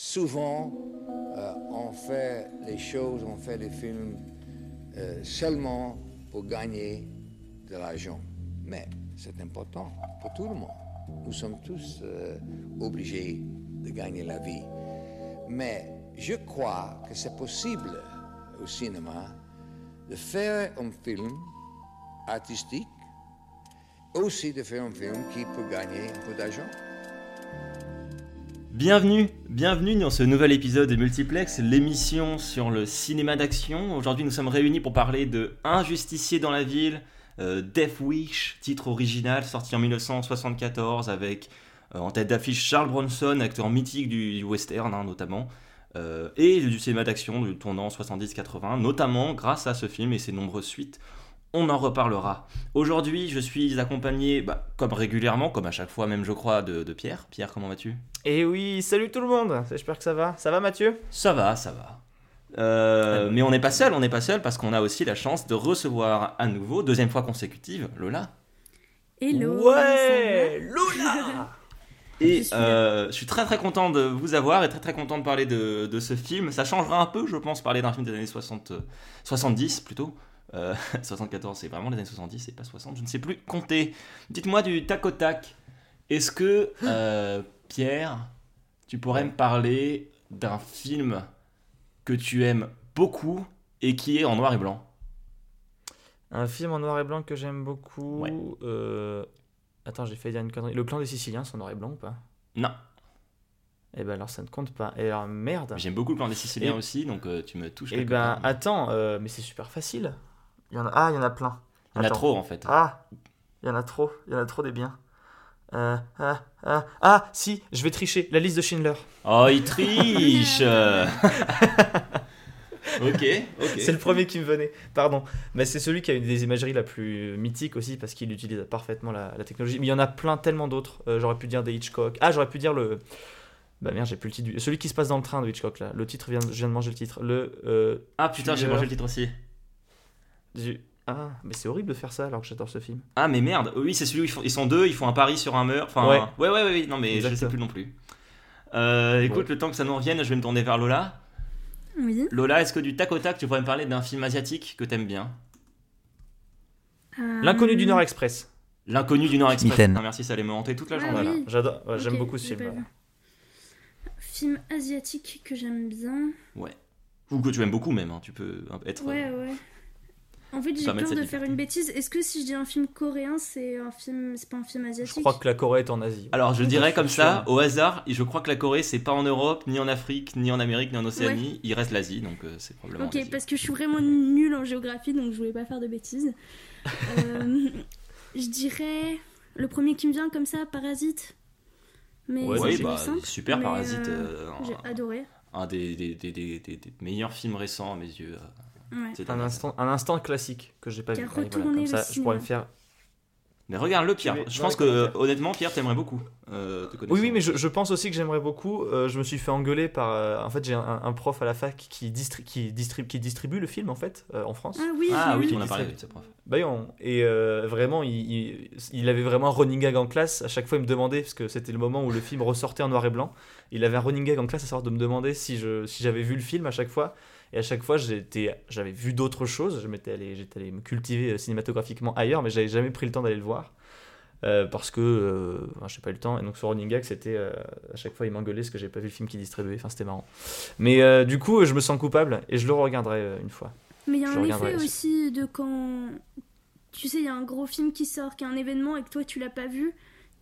souvent, euh, on fait les choses, on fait les films euh, seulement pour gagner de l'argent. Mais c'est important pour tout le monde. Nous sommes tous euh, obligés de gagner la vie. Mais je crois que c'est possible au cinéma de faire un film artistique, aussi de faire un film qui peut gagner un peu d'argent. Bienvenue, bienvenue dans ce nouvel épisode de Multiplex, l'émission sur le cinéma d'action. Aujourd'hui, nous sommes réunis pour parler de Un justicier dans la ville, euh, Death Wish, titre original sorti en 1974 avec euh, en tête d'affiche Charles Bronson, acteur mythique du, western hein, notamment, euh, et du cinéma d'action du tournant 70-80, notamment grâce à ce film et ses nombreuses suites on en reparlera. Aujourd'hui, je suis accompagné, bah, comme régulièrement, comme à chaque fois, même je crois, de, Pierre. Pierre, comment vas-tu? Eh oui, salut tout le monde J'espère que ça va. Ça va Mathieu? Ça va, ça va. Euh, mais on n'est pas seul, on n'est pas seul parce qu'on a aussi la chance de recevoir à nouveau, deuxième fois consécutive, Lola. Hello Ouais Lola Et euh, je suis très très content de vous avoir et très très content de parler de, de ce film. Ça changera un peu, je pense, parler d'un film des années 60, 70 plutôt. 74, euh, c'est vraiment les années 70, c'est pas 60, je ne sais plus compter. Dites-moi du tac au tac. Est-ce que, euh, Pierre, tu pourrais me parler d'un film que tu aimes beaucoup et qui est en noir et blanc? Un film en noir et blanc que j'aime beaucoup. Euh, attends, j'ai fait dire une connerie. Le clan des Siciliens, c'est en noir et blanc ou pas? Non. Eh ben alors ça ne compte pas. Et alors merde. J'aime beaucoup le plan des Siciliens aussi, donc tu me touches. Eh ben attends, mais c'est super facile. Il y en a... Ah, il y en a plein. Il y en a trop en fait. Ah, il y en a trop. Il y en a trop des biens. Euh, ah, ah, ah, si, je vais tricher. La liste de Schindler. Oh, il triche Ok, ok. C'est le premier qui me venait. Pardon. Mais c'est celui qui a une des imageries la plus mythique aussi parce qu'il utilise parfaitement la, technologie. Mais il y en a plein, tellement d'autres. Euh, j'aurais pu dire des Hitchcock. Ah, j'aurais pu dire le. Bah merde, j'ai plus le titre. Celui qui se passe dans le train de Hitchcock là. Le titre vient, je viens de manger le titre. Le. Euh, ah putain, j'ai mangé le titre aussi. Ah, mais c'est horrible de faire ça alors que j'adore ce film. Ah, mais merde, oui, c'est celui où ils, font, ils sont deux, ils font un pari sur un meurtre. Enfin, ouais. ouais, ouais, ouais, non, mais je je sais plus non plus. Euh, écoute, le temps que ça nous revienne, je vais me tourner vers Lola. Oui. Lola, est-ce que du tac au tac, tu pourrais me parler d'un film asiatique que t'aimes bien? Euh, L'inconnu du Nord Express. L'inconnu du Nord Express. Ah, merci, ça allait me hanter toute la journée. J'adore, j'aime beaucoup ce film. Film asiatique que j'aime bien. Ouais. Ou que tu aimes beaucoup même, hein. tu peux être. Ouais, ouais. En fait, j'ai peur de faire une bêtise. Est-ce que si je dis un film coréen, c'est un film, c'est pas un film asiatique? Je crois que la Corée est en Asie. Alors, je dirais comme ça, au hasard, je crois que la Corée, c'est pas en Europe, ni en Afrique, ni en Amérique, ni en Océanie. Il reste l'Asie, donc euh, c'est probablement. Ok, parce que je suis vraiment nulle en géographie, donc je voulais pas faire de bêtises. Euh, je dirais le premier qui me vient comme ça, Parasite. Mais ouais, bah, super Parasite. Euh, j'ai adoré. Un des, des, des, des, meilleurs films récents à mes yeux. C'est un instant, un instant classique que j'ai pas vu. comme ça, je pourrais me faire. Mais regarde le Pierre. Je pense que honnêtement, Pierre, t'aimerais beaucoup. Euh, oui, oui, mais je, pense aussi que j'aimerais beaucoup. Euh, je me suis fait engueuler par. Euh, en fait, j'ai un, prof à la fac qui, qui, distribue, qui distribue le film en fait en France. Ah oui, ah, oui, on a parlé de ce prof. Bah, et vraiment, il, il, avait vraiment un running gag en classe. À chaque fois, il me demandait parce que c'était le moment où le film ressortait en noir et blanc. Il avait un running gag en classe à savoir de me demander si je si j'avais vu le film à chaque fois. Et à chaque fois, j'avais vu d'autres choses. Je m'étais allé, j'étais allé me cultiver euh, cinématographiquement ailleurs, mais j'avais jamais pris le temps d'aller le voir. Euh, parce que euh, je n'ai pas eu le temps. Et donc sur Running Gag, c'était à chaque fois il m'engueulait parce que j'ai pas vu le film qui distribuait. Enfin, c'était marrant. Mais du coup, je me sens coupable et je le regarderai une fois. Mais il y a un effet aussi de quand. Tu sais, il y a un gros film qui sort, qui est un événement et que toi tu l'as pas vu.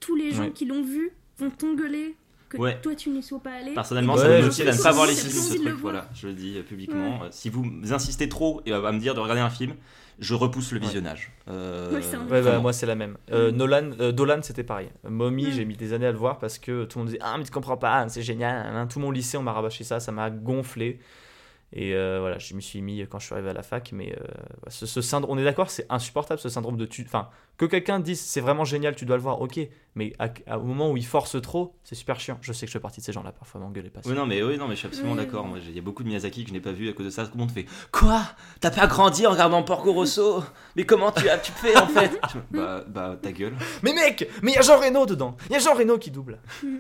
Tous les gens qui l'ont vu vont t'engueuler que toi tu n'y sois pas allé. Personnellement, ça me motive à ne pas voir les films ce truc. Voilà, je le dis euh, publiquement. Euh, si vous insistez trop et à me dire de regarder un film, je repousse le visionnage. Euh, ouais, bah, moi c'est la même. Nolan, Dolan c'était pareil. Mommy, j'ai mis des années à le voir parce que tout le monde disait Ah, mais tu comprends pas, c'est génial. Tout mon lycée, on m'a rabâché ça, ça m'a gonflé. Et euh, voilà, je me suis mis quand je suis arrivé à la fac, mais euh, ce, syndrome, on est d'accord, c'est insupportable ce syndrome de tu. Enfin, que quelqu'un dise c'est vraiment génial, tu dois le voir, ok, mais au moment où il force trop, c'est super chiant. Je sais que je fais partie de ces gens-là, parfois m'engueuler pas. Oui, non, mais, oui, non, mais je suis absolument d'accord. Il y a beaucoup de Miyazaki que je n'ai pas vu à cause de ça. Tout le monde fait Quoi? T'as pas grandi en regardant Porco Rosso? Mais comment tu as tu fais en fait? Bah, bah, ta gueule. Mais mec Mais il y a Jean Reno dedans Il y a Jean Reno qui double. Mm.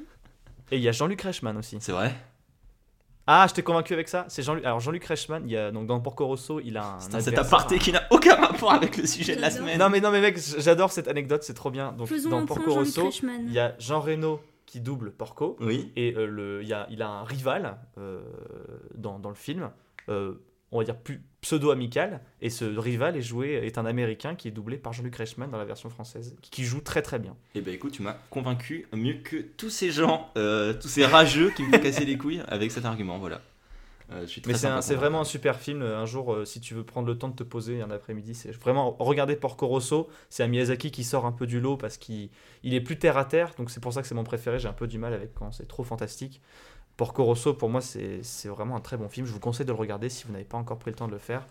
Et il y a Jean-Luc Reichmann aussi. C'est vrai? Ah, je t'ai convaincu avec ça. C'est Jean alors Jean-Luc Reichmann. Il y a donc dans Porco Rosso, il a un. C'est cet aparté qui n'a aucun rapport avec le sujet de la semaine. Non mais non mais mec, j'adore cette anecdote, c'est trop bien. Donc dans Porco Rosso, il y a Jean Reno qui double Porco. Oui. Et euh, le, il, y a, il a un rival euh, dans, dans, le film. Euh, on va dire plus pseudo-amical et ce rival est joué est un américain qui est doublé par Jean-Luc Reichmann dans la version française qui joue très très bien. Et eh ben écoute, tu m'as convaincu mieux que tous ces gens, tous ces rageux qui me font casser les couilles avec cet argument, voilà. Euh, Mais c'est vraiment un super film. Un jour, euh, si tu veux prendre le temps de te poser un après-midi, c'est vraiment regarder Porco Rosso. C'est un Miyazaki qui sort un peu du lot parce qu'il il est plus terre à terre. Donc c'est pour ça que c'est mon préféré. J'ai un peu du mal avec quand c'est trop fantastique. Porco Rosso, pour moi, c'est vraiment un très bon film. Je vous conseille de le regarder si vous n'avez pas encore pris le temps de le faire.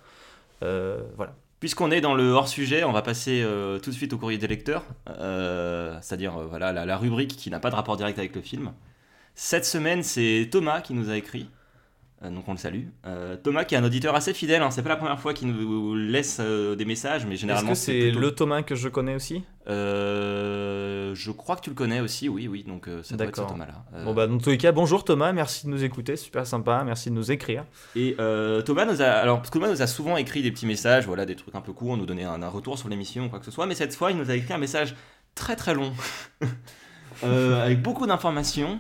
Euh, voilà. Puisqu'on est dans le hors-sujet, on va passer tout de suite au courrier des lecteurs, c'est-à-dire voilà, la, rubrique qui n'a pas de rapport direct avec le film. Cette semaine, c'est Thomas qui nous a écrit. Euh, donc on le salue. Euh, Thomas qui est un auditeur assez fidèle, hein. c'est pas la première fois qu'il nous laisse euh, des messages, mais généralement Est-ce que c'est le Thomas que je connais aussi? Je crois que tu le connais aussi, oui, oui, donc ça doit être ce Thomas-là. Bon bah dans tous les cas, bonjour Thomas, merci de nous écouter, super sympa, merci de nous écrire. Et Thomas nous a, alors Thomas nous a souvent écrit des petits messages, voilà, des trucs un peu courts, nous donner un, un retour sur l'émission ou quoi que ce soit, mais cette fois il nous a écrit un message très très long, avec beaucoup d'informations.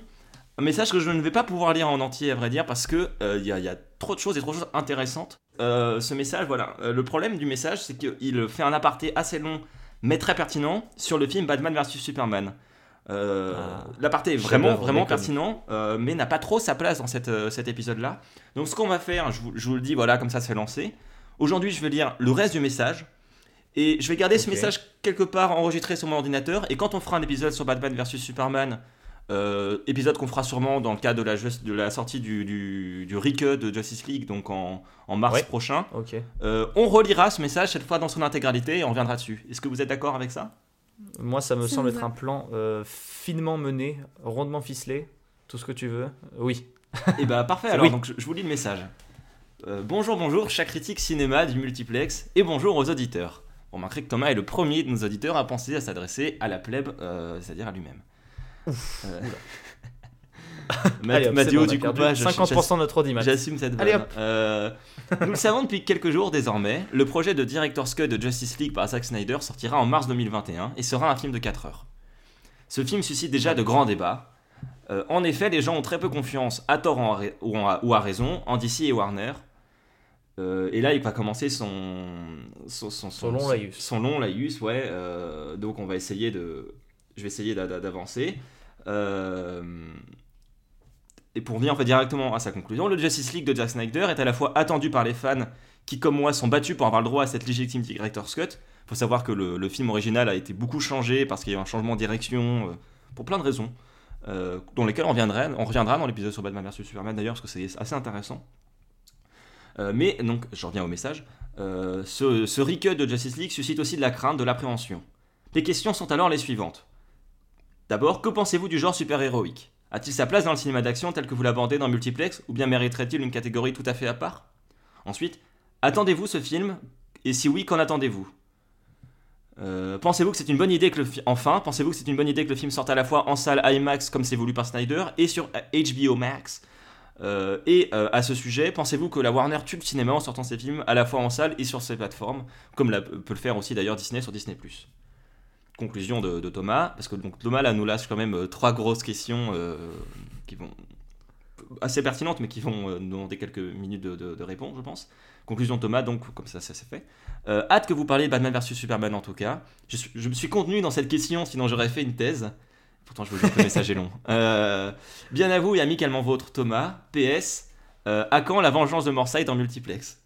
Un message que je ne vais pas pouvoir lire en entier, à vrai dire, parce que il euh, y, a trop de choses et trop de choses intéressantes. Euh, ce message, voilà. Euh, le problème du message, c'est qu'il fait un aparté assez long, mais très pertinent, sur le film Batman vs Superman. Ah. L'aparté est vraiment, vraiment pertinent, mais n'a pas trop sa place dans cette, cet épisode-là. Donc, ce qu'on va faire, je vous, le dis, voilà, comme ça, c'est lancé. Aujourd'hui, je vais lire le reste du message. Et je vais garder ce message quelque part enregistré sur mon ordinateur. Et quand on fera un épisode sur Batman vs Superman, euh, épisode qu'on fera sûrement dans le cadre de la, de la sortie du, du, du de Justice League, donc en, en mars prochain. Euh, on relira ce message cette fois dans son intégralité et on reviendra dessus. Est-ce que vous êtes d'accord avec ça? Moi, ça me semble être un plan euh, finement mené, rondement ficelé, tout ce que tu veux. Oui. Et eh bah parfait, alors donc, je, vous lis le message. bonjour, bonjour, chaque critique cinéma du multiplex, et bonjour aux auditeurs. On remarquerez que Thomas est le premier de nos auditeurs à penser à s'adresser à la plèbe, c'est-à-dire à lui-même. Euh... Mathieu, du coup, 50% de notre image. J'assume cette vanne. Euh, nous le savons depuis quelques jours désormais, le projet de Director's Cut de Justice League par Zack Snyder sortira en mars 2021 et sera un film de 4 heures. Ce film suscite déjà de grands débats. Euh, en effet, les gens ont très peu confiance, à tort ou, à raison, en DC et Warner. Euh, et là, il va commencer son, son, son, long laïus. Son long laïus, ouais. donc, on va essayer de. Je vais essayer d'avancer. Euh, et pour venir directement à sa conclusion, le Justice League de Jack Snyder est à la fois attendu par les fans qui, comme moi, sont battus pour avoir le droit à cette légitime Director's Cut. Il faut savoir que le, film original a été beaucoup changé parce qu'il y a eu un changement de direction, euh, pour plein de raisons, euh, dont lesquelles on reviendra, dans l'épisode sur Batman vs Superman d'ailleurs, parce que c'est assez intéressant. mais donc, je reviens au message, ce, ce recut de Justice League suscite aussi de la crainte, de l'appréhension. Les questions sont alors les suivantes. D'abord, que pensez-vous du genre super-héroïque? A-t-il sa place dans le cinéma d'action tel que vous l'abordez dans Multiplex, ou bien mériterait-il une catégorie tout à fait à part? Ensuite, attendez-vous ce film Et si oui, qu'en attendez-vous? Euh, pensez-vous que c'est une bonne idée que le enfin pensez-vous que c'est une bonne idée que le film sorte à la fois en salle IMAX comme c'est voulu par Snyder et sur HBO Max? Euh, et euh, à ce sujet, pensez-vous que la Warner tue le cinéma en sortant ses films à la fois en salle et sur ses plateformes, comme peut le faire aussi d'ailleurs Disney sur Disney ⁇ conclusion de, Thomas, parce que donc, Thomas là nous lâche quand même euh, trois grosses questions euh, qui vont assez pertinentes, mais qui vont euh, nous demander quelques minutes de, réponse, je pense. Conclusion de Thomas, donc comme ça, ça s'est fait. hâte que vous parliez de Batman vs Superman en tout cas. Je, me suis contenu dans cette question, sinon j'aurais fait une thèse. Pourtant, je vous dis que le message est long. bien à vous et amicalement vôtre, Thomas. PS. à quand la vengeance de Morside dans multiplex?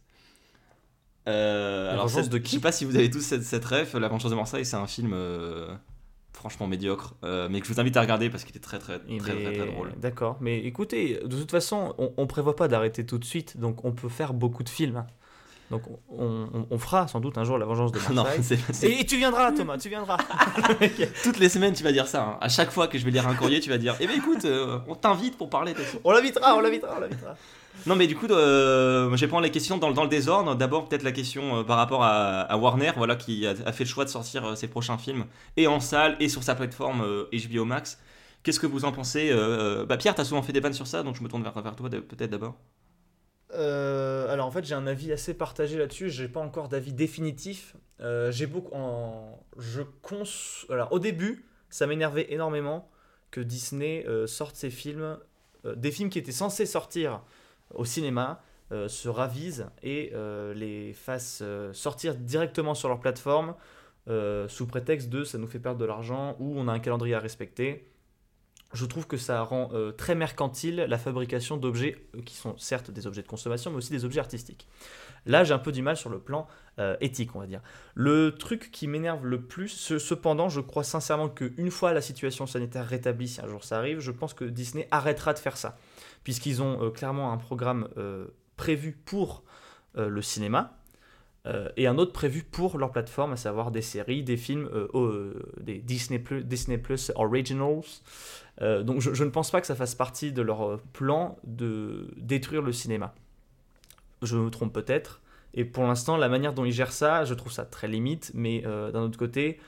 Euh, alors, de qui Je sais pas si vous avez tous cette, cette ref. La Vengeance de Marseille, c'est un film euh, franchement médiocre, euh, mais que je vous invite à regarder parce qu'il est très très très, très, très, drôle. D'accord, mais écoutez, de toute façon, on, on prévoit pas d'arrêter tout de suite, donc on peut faire beaucoup de films. Hein. Donc on, on, fera sans doute un jour la vengeance de Marseille. Et, tu viendras Thomas, tu viendras. Toutes les semaines tu vas dire ça. Hein. À chaque fois que je vais lire un courrier, tu vas dire "Eh bien écoute, on t'invite pour parler de ça." On l'invitera, on l'invitera, on l'invitera. Non, mais du coup, euh, je vais prendre les questions dans, le désordre. D'abord, peut-être la question euh, par rapport à, Warner, voilà, qui a, fait le choix de sortir euh, ses prochains films et en salle et sur sa plateforme HBO Max. Qu'est-ce que vous en pensez bah, Pierre, tu as souvent fait des vannes sur ça, donc je me tourne vers, toi peut-être d'abord. alors en fait j'ai un avis assez partagé là-dessus, j'ai pas encore d'avis définitif. j'ai beaucoup en... je cons... au début ça m'énervait énormément que Disney sorte ses films, des films qui étaient censés sortir au cinéma, euh, se ravisent et euh, les fassent euh, sortir directement sur leur plateforme sous prétexte de ça nous fait perdre de l'argent ou on a un calendrier à respecter. Je trouve que ça rend très mercantile la fabrication d'objets qui sont certes des objets de consommation mais aussi des objets artistiques. Là, j'ai un peu du mal sur le plan éthique, on va dire. Le truc qui m'énerve le plus, cependant, je crois sincèrement qu'une fois la situation sanitaire rétablie, si un jour ça arrive, je pense que Disney arrêtera de faire ça. Puisqu'ils ont clairement un programme prévu pour euh, le cinéma euh, et un autre prévu pour leur plateforme, à savoir des séries, des films, euh, des Disney Plus, Disney Plus Originals. donc je, ne pense pas que ça fasse partie de leur plan de détruire le cinéma. Je me trompe peut-être. Et pour l'instant, la manière dont ils gèrent ça, je trouve ça très limite. Mais d'un autre côté,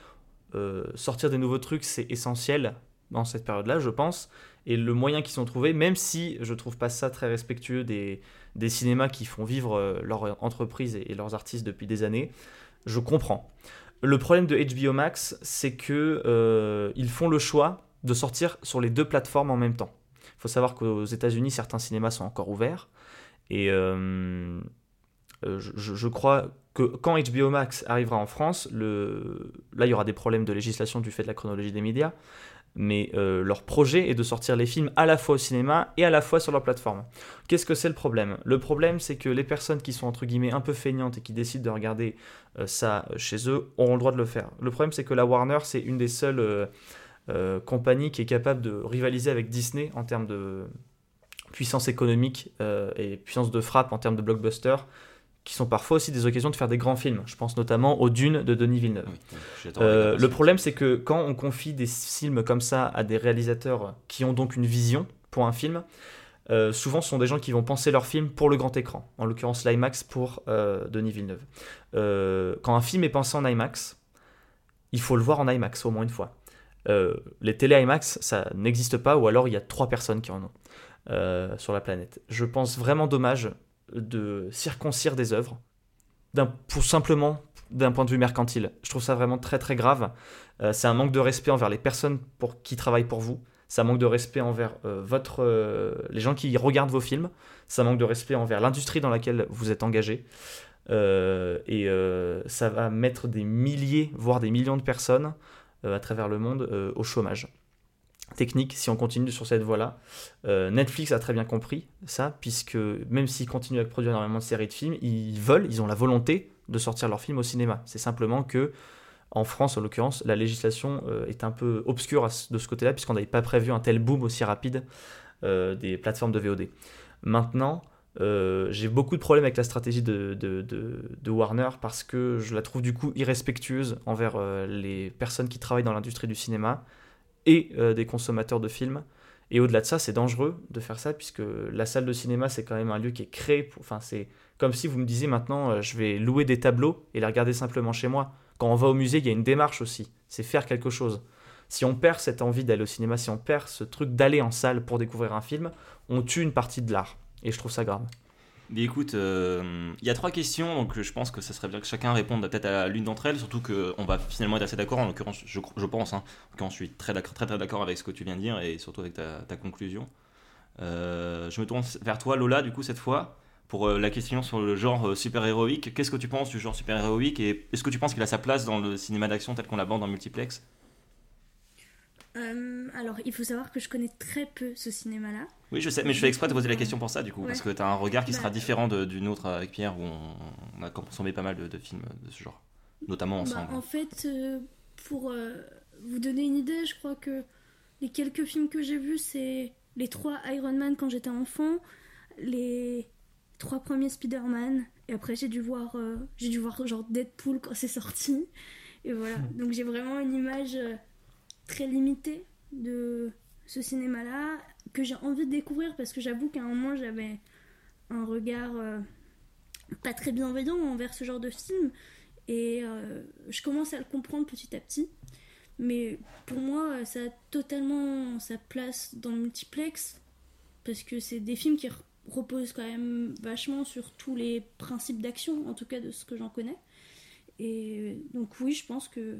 sortir des nouveaux trucs, c'est essentiel dans cette période-là, je pense. Et le moyen qu'ils ont trouvé, même si je trouve pas ça très respectueux des, cinémas qui font vivre euh, leur entreprise et, leurs artistes depuis des années, je comprends. Le problème de HBO Max, c'est que euh, ils font le choix de sortir sur les deux plateformes en même temps. Il faut savoir qu'aux États-Unis, certains cinémas sont encore ouverts. Et euh, je, je, crois que quand HBO Max arrivera en France, là, il y aura des problèmes de législation du fait de la chronologie des médias mais euh, leur projet est de sortir les films à la fois au cinéma et à la fois sur leur plateforme. Qu'est-ce que c'est le problème? Le problème, c'est que les personnes qui sont entre guillemets un peu feignantes et qui décident de regarder euh, ça chez eux auront le droit de le faire. Le problème, c'est que la Warner, c'est une des seules euh, compagnies qui est capable de rivaliser avec Disney en termes de puissance économique et puissance de frappe en termes de blockbuster qui sont parfois aussi des occasions de faire des grands films. Je pense notamment aux Dunes de Denis Villeneuve. Euh, le problème, c'est que quand on confie des films comme ça à des réalisateurs qui ont donc une vision pour un film, euh, souvent ce sont des gens qui vont penser leur film pour le grand écran, en l'occurrence l'IMAX pour euh, Denis Villeneuve. quand un film est pensé en IMAX, il faut le voir en IMAX au moins une fois. les télé IMAX, ça n'existe pas, ou alors il y a trois personnes qui en ont sur la planète. Je pense vraiment dommage de circoncire des œuvres, pour simplement d'un point de vue mercantile. Je trouve ça vraiment très très grave. Euh, c'est un manque de respect envers les personnes pour, qui travaillent pour vous. Ça manque de respect envers euh, votre, euh, les gens qui regardent vos films. Ça manque de respect envers l'industrie dans laquelle vous êtes engagé. et ça va mettre des milliers, voire des millions de personnes à travers le monde au chômage technique si on continue sur cette voie-là. Euh, Netflix a très bien compris ça, puisque même s'ils continuent à produire énormément de séries de films, ils veulent, ils ont la volonté de sortir leurs films au cinéma. C'est simplement que, en France en l'occurrence, la législation euh, est un peu obscure de ce côté-là, puisqu'on n'avait pas prévu un tel boom aussi rapide euh, des plateformes de VOD. Maintenant, j'ai beaucoup de problèmes avec la stratégie de, de, de, Warner parce que je la trouve du coup irrespectueuse envers les personnes qui travaillent dans l'industrie du cinéma et euh, des consommateurs de films. Et au-delà de ça, c'est dangereux de faire ça, puisque la salle de cinéma, c'est quand même un lieu qui est créé. Pour... Enfin, c'est comme si vous me disiez maintenant, euh, je vais louer des tableaux et les regarder simplement chez moi. Quand on va au musée, il y a une démarche aussi. C'est faire quelque chose. Si on perd cette envie d'aller au cinéma, si on perd ce truc d'aller en salle pour découvrir un film, on tue une partie de l'art. Et je trouve ça grave. Écoute, euh, il y a trois questions, donc je pense que ça serait bien que chacun réponde peut-être à l'une d'entre elles, surtout qu'on va finalement être assez d'accord, en l'occurrence, je, pense, hein, je suis très d'accord très, très d'accord avec ce que tu viens de dire et surtout avec ta, conclusion. Euh, je me tourne vers toi, Lola, du coup, cette fois, pour euh, la question sur le genre super-héroïque. Qu'est-ce que tu penses du genre super-héroïque et est-ce que tu penses qu'il a sa place dans le cinéma d'action tel qu'on l'aborde en multiplex? Euh, alors, il faut savoir que je connais très peu ce cinéma-là. Oui, je sais, mais je fais exprès de poser la question pour ça, du coup, parce que tu as un regard qui sera bah. différent d'une autre avec Pierre, où on, a consommé pas mal de, films de ce genre, notamment bah, ensemble. en fait, euh, pour euh, vous donner une idée, je crois que les quelques films que j'ai vus, c'est les trois Iron Man quand j'étais enfant, les trois premiers Spider-Man, et après j'ai dû voir, j'ai dû voir genre Deadpool quand c'est sorti. Et voilà, donc j'ai vraiment une image très limité de ce cinéma-là que j'ai envie de découvrir parce que j'avoue qu'à un moment j'avais un regard euh, pas très bienveillant envers ce genre de film et euh, je commence à le comprendre petit à petit. Mais pour moi, ça a totalement sa place dans le multiplex. Parce que c'est des films qui reposent quand même vachement sur tous les principes d'action, en tout cas de ce que j'en connais. Et donc oui, je pense que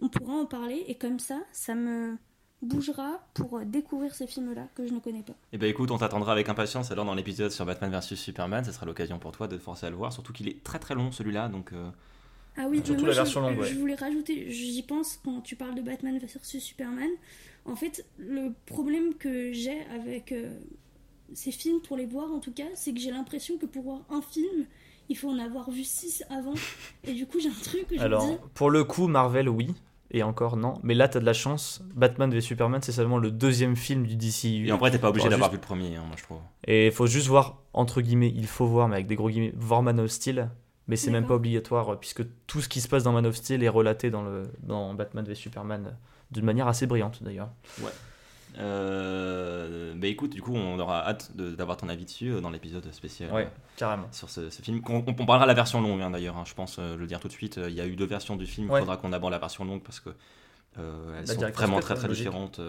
on pourra en parler. Et comme ça, ça me bougera pour découvrir ces films-là que je ne connais pas. Et eh ben écoute, on t'attendra avec impatience alors dans l'épisode sur Batman vs Superman, ça sera l'occasion pour toi de te forcer à le voir, surtout qu'il est très très long celui-là, donc... Euh, ah oui, surtout la version longue, Je voulais rajouter, j'y pense quand tu parles de Batman vs Superman, en fait, le problème que j'ai avec euh, ces films, pour les voir en tout cas, c'est que j'ai l'impression que pour voir un film, il faut en avoir vu six avant, et du coup j'ai un truc que je Alors, pour le coup, Marvel, oui, et encore non. Mais là, t'as de la chance. Batman v Superman, c'est seulement le deuxième film du DCU. Et en vrai, t'es pas obligé d'avoir vu le premier, hein, moi je trouve. Et il faut juste voir, entre guillemets, il faut voir, mais avec des gros guillemets, voir Man of Steel. Mais c'est même pas obligatoire, euh, puisque tout ce qui se passe dans Man of Steel est relaté dans, le, dans Batman v Superman, euh, d'une manière assez brillante d'ailleurs. Ouais. Euh, bah écoute, du coup, on aura hâte d'avoir ton avis dessus euh, dans l'épisode spécial. Ouais, carrément. Sur ce, film. On, on, parlera de la version longue hein, d'ailleurs, hein, je pense, euh, le dire tout de suite. Il y a eu deux versions du film, il faudra qu'on aborde la version longue parce que elles sont vraiment très très différentes.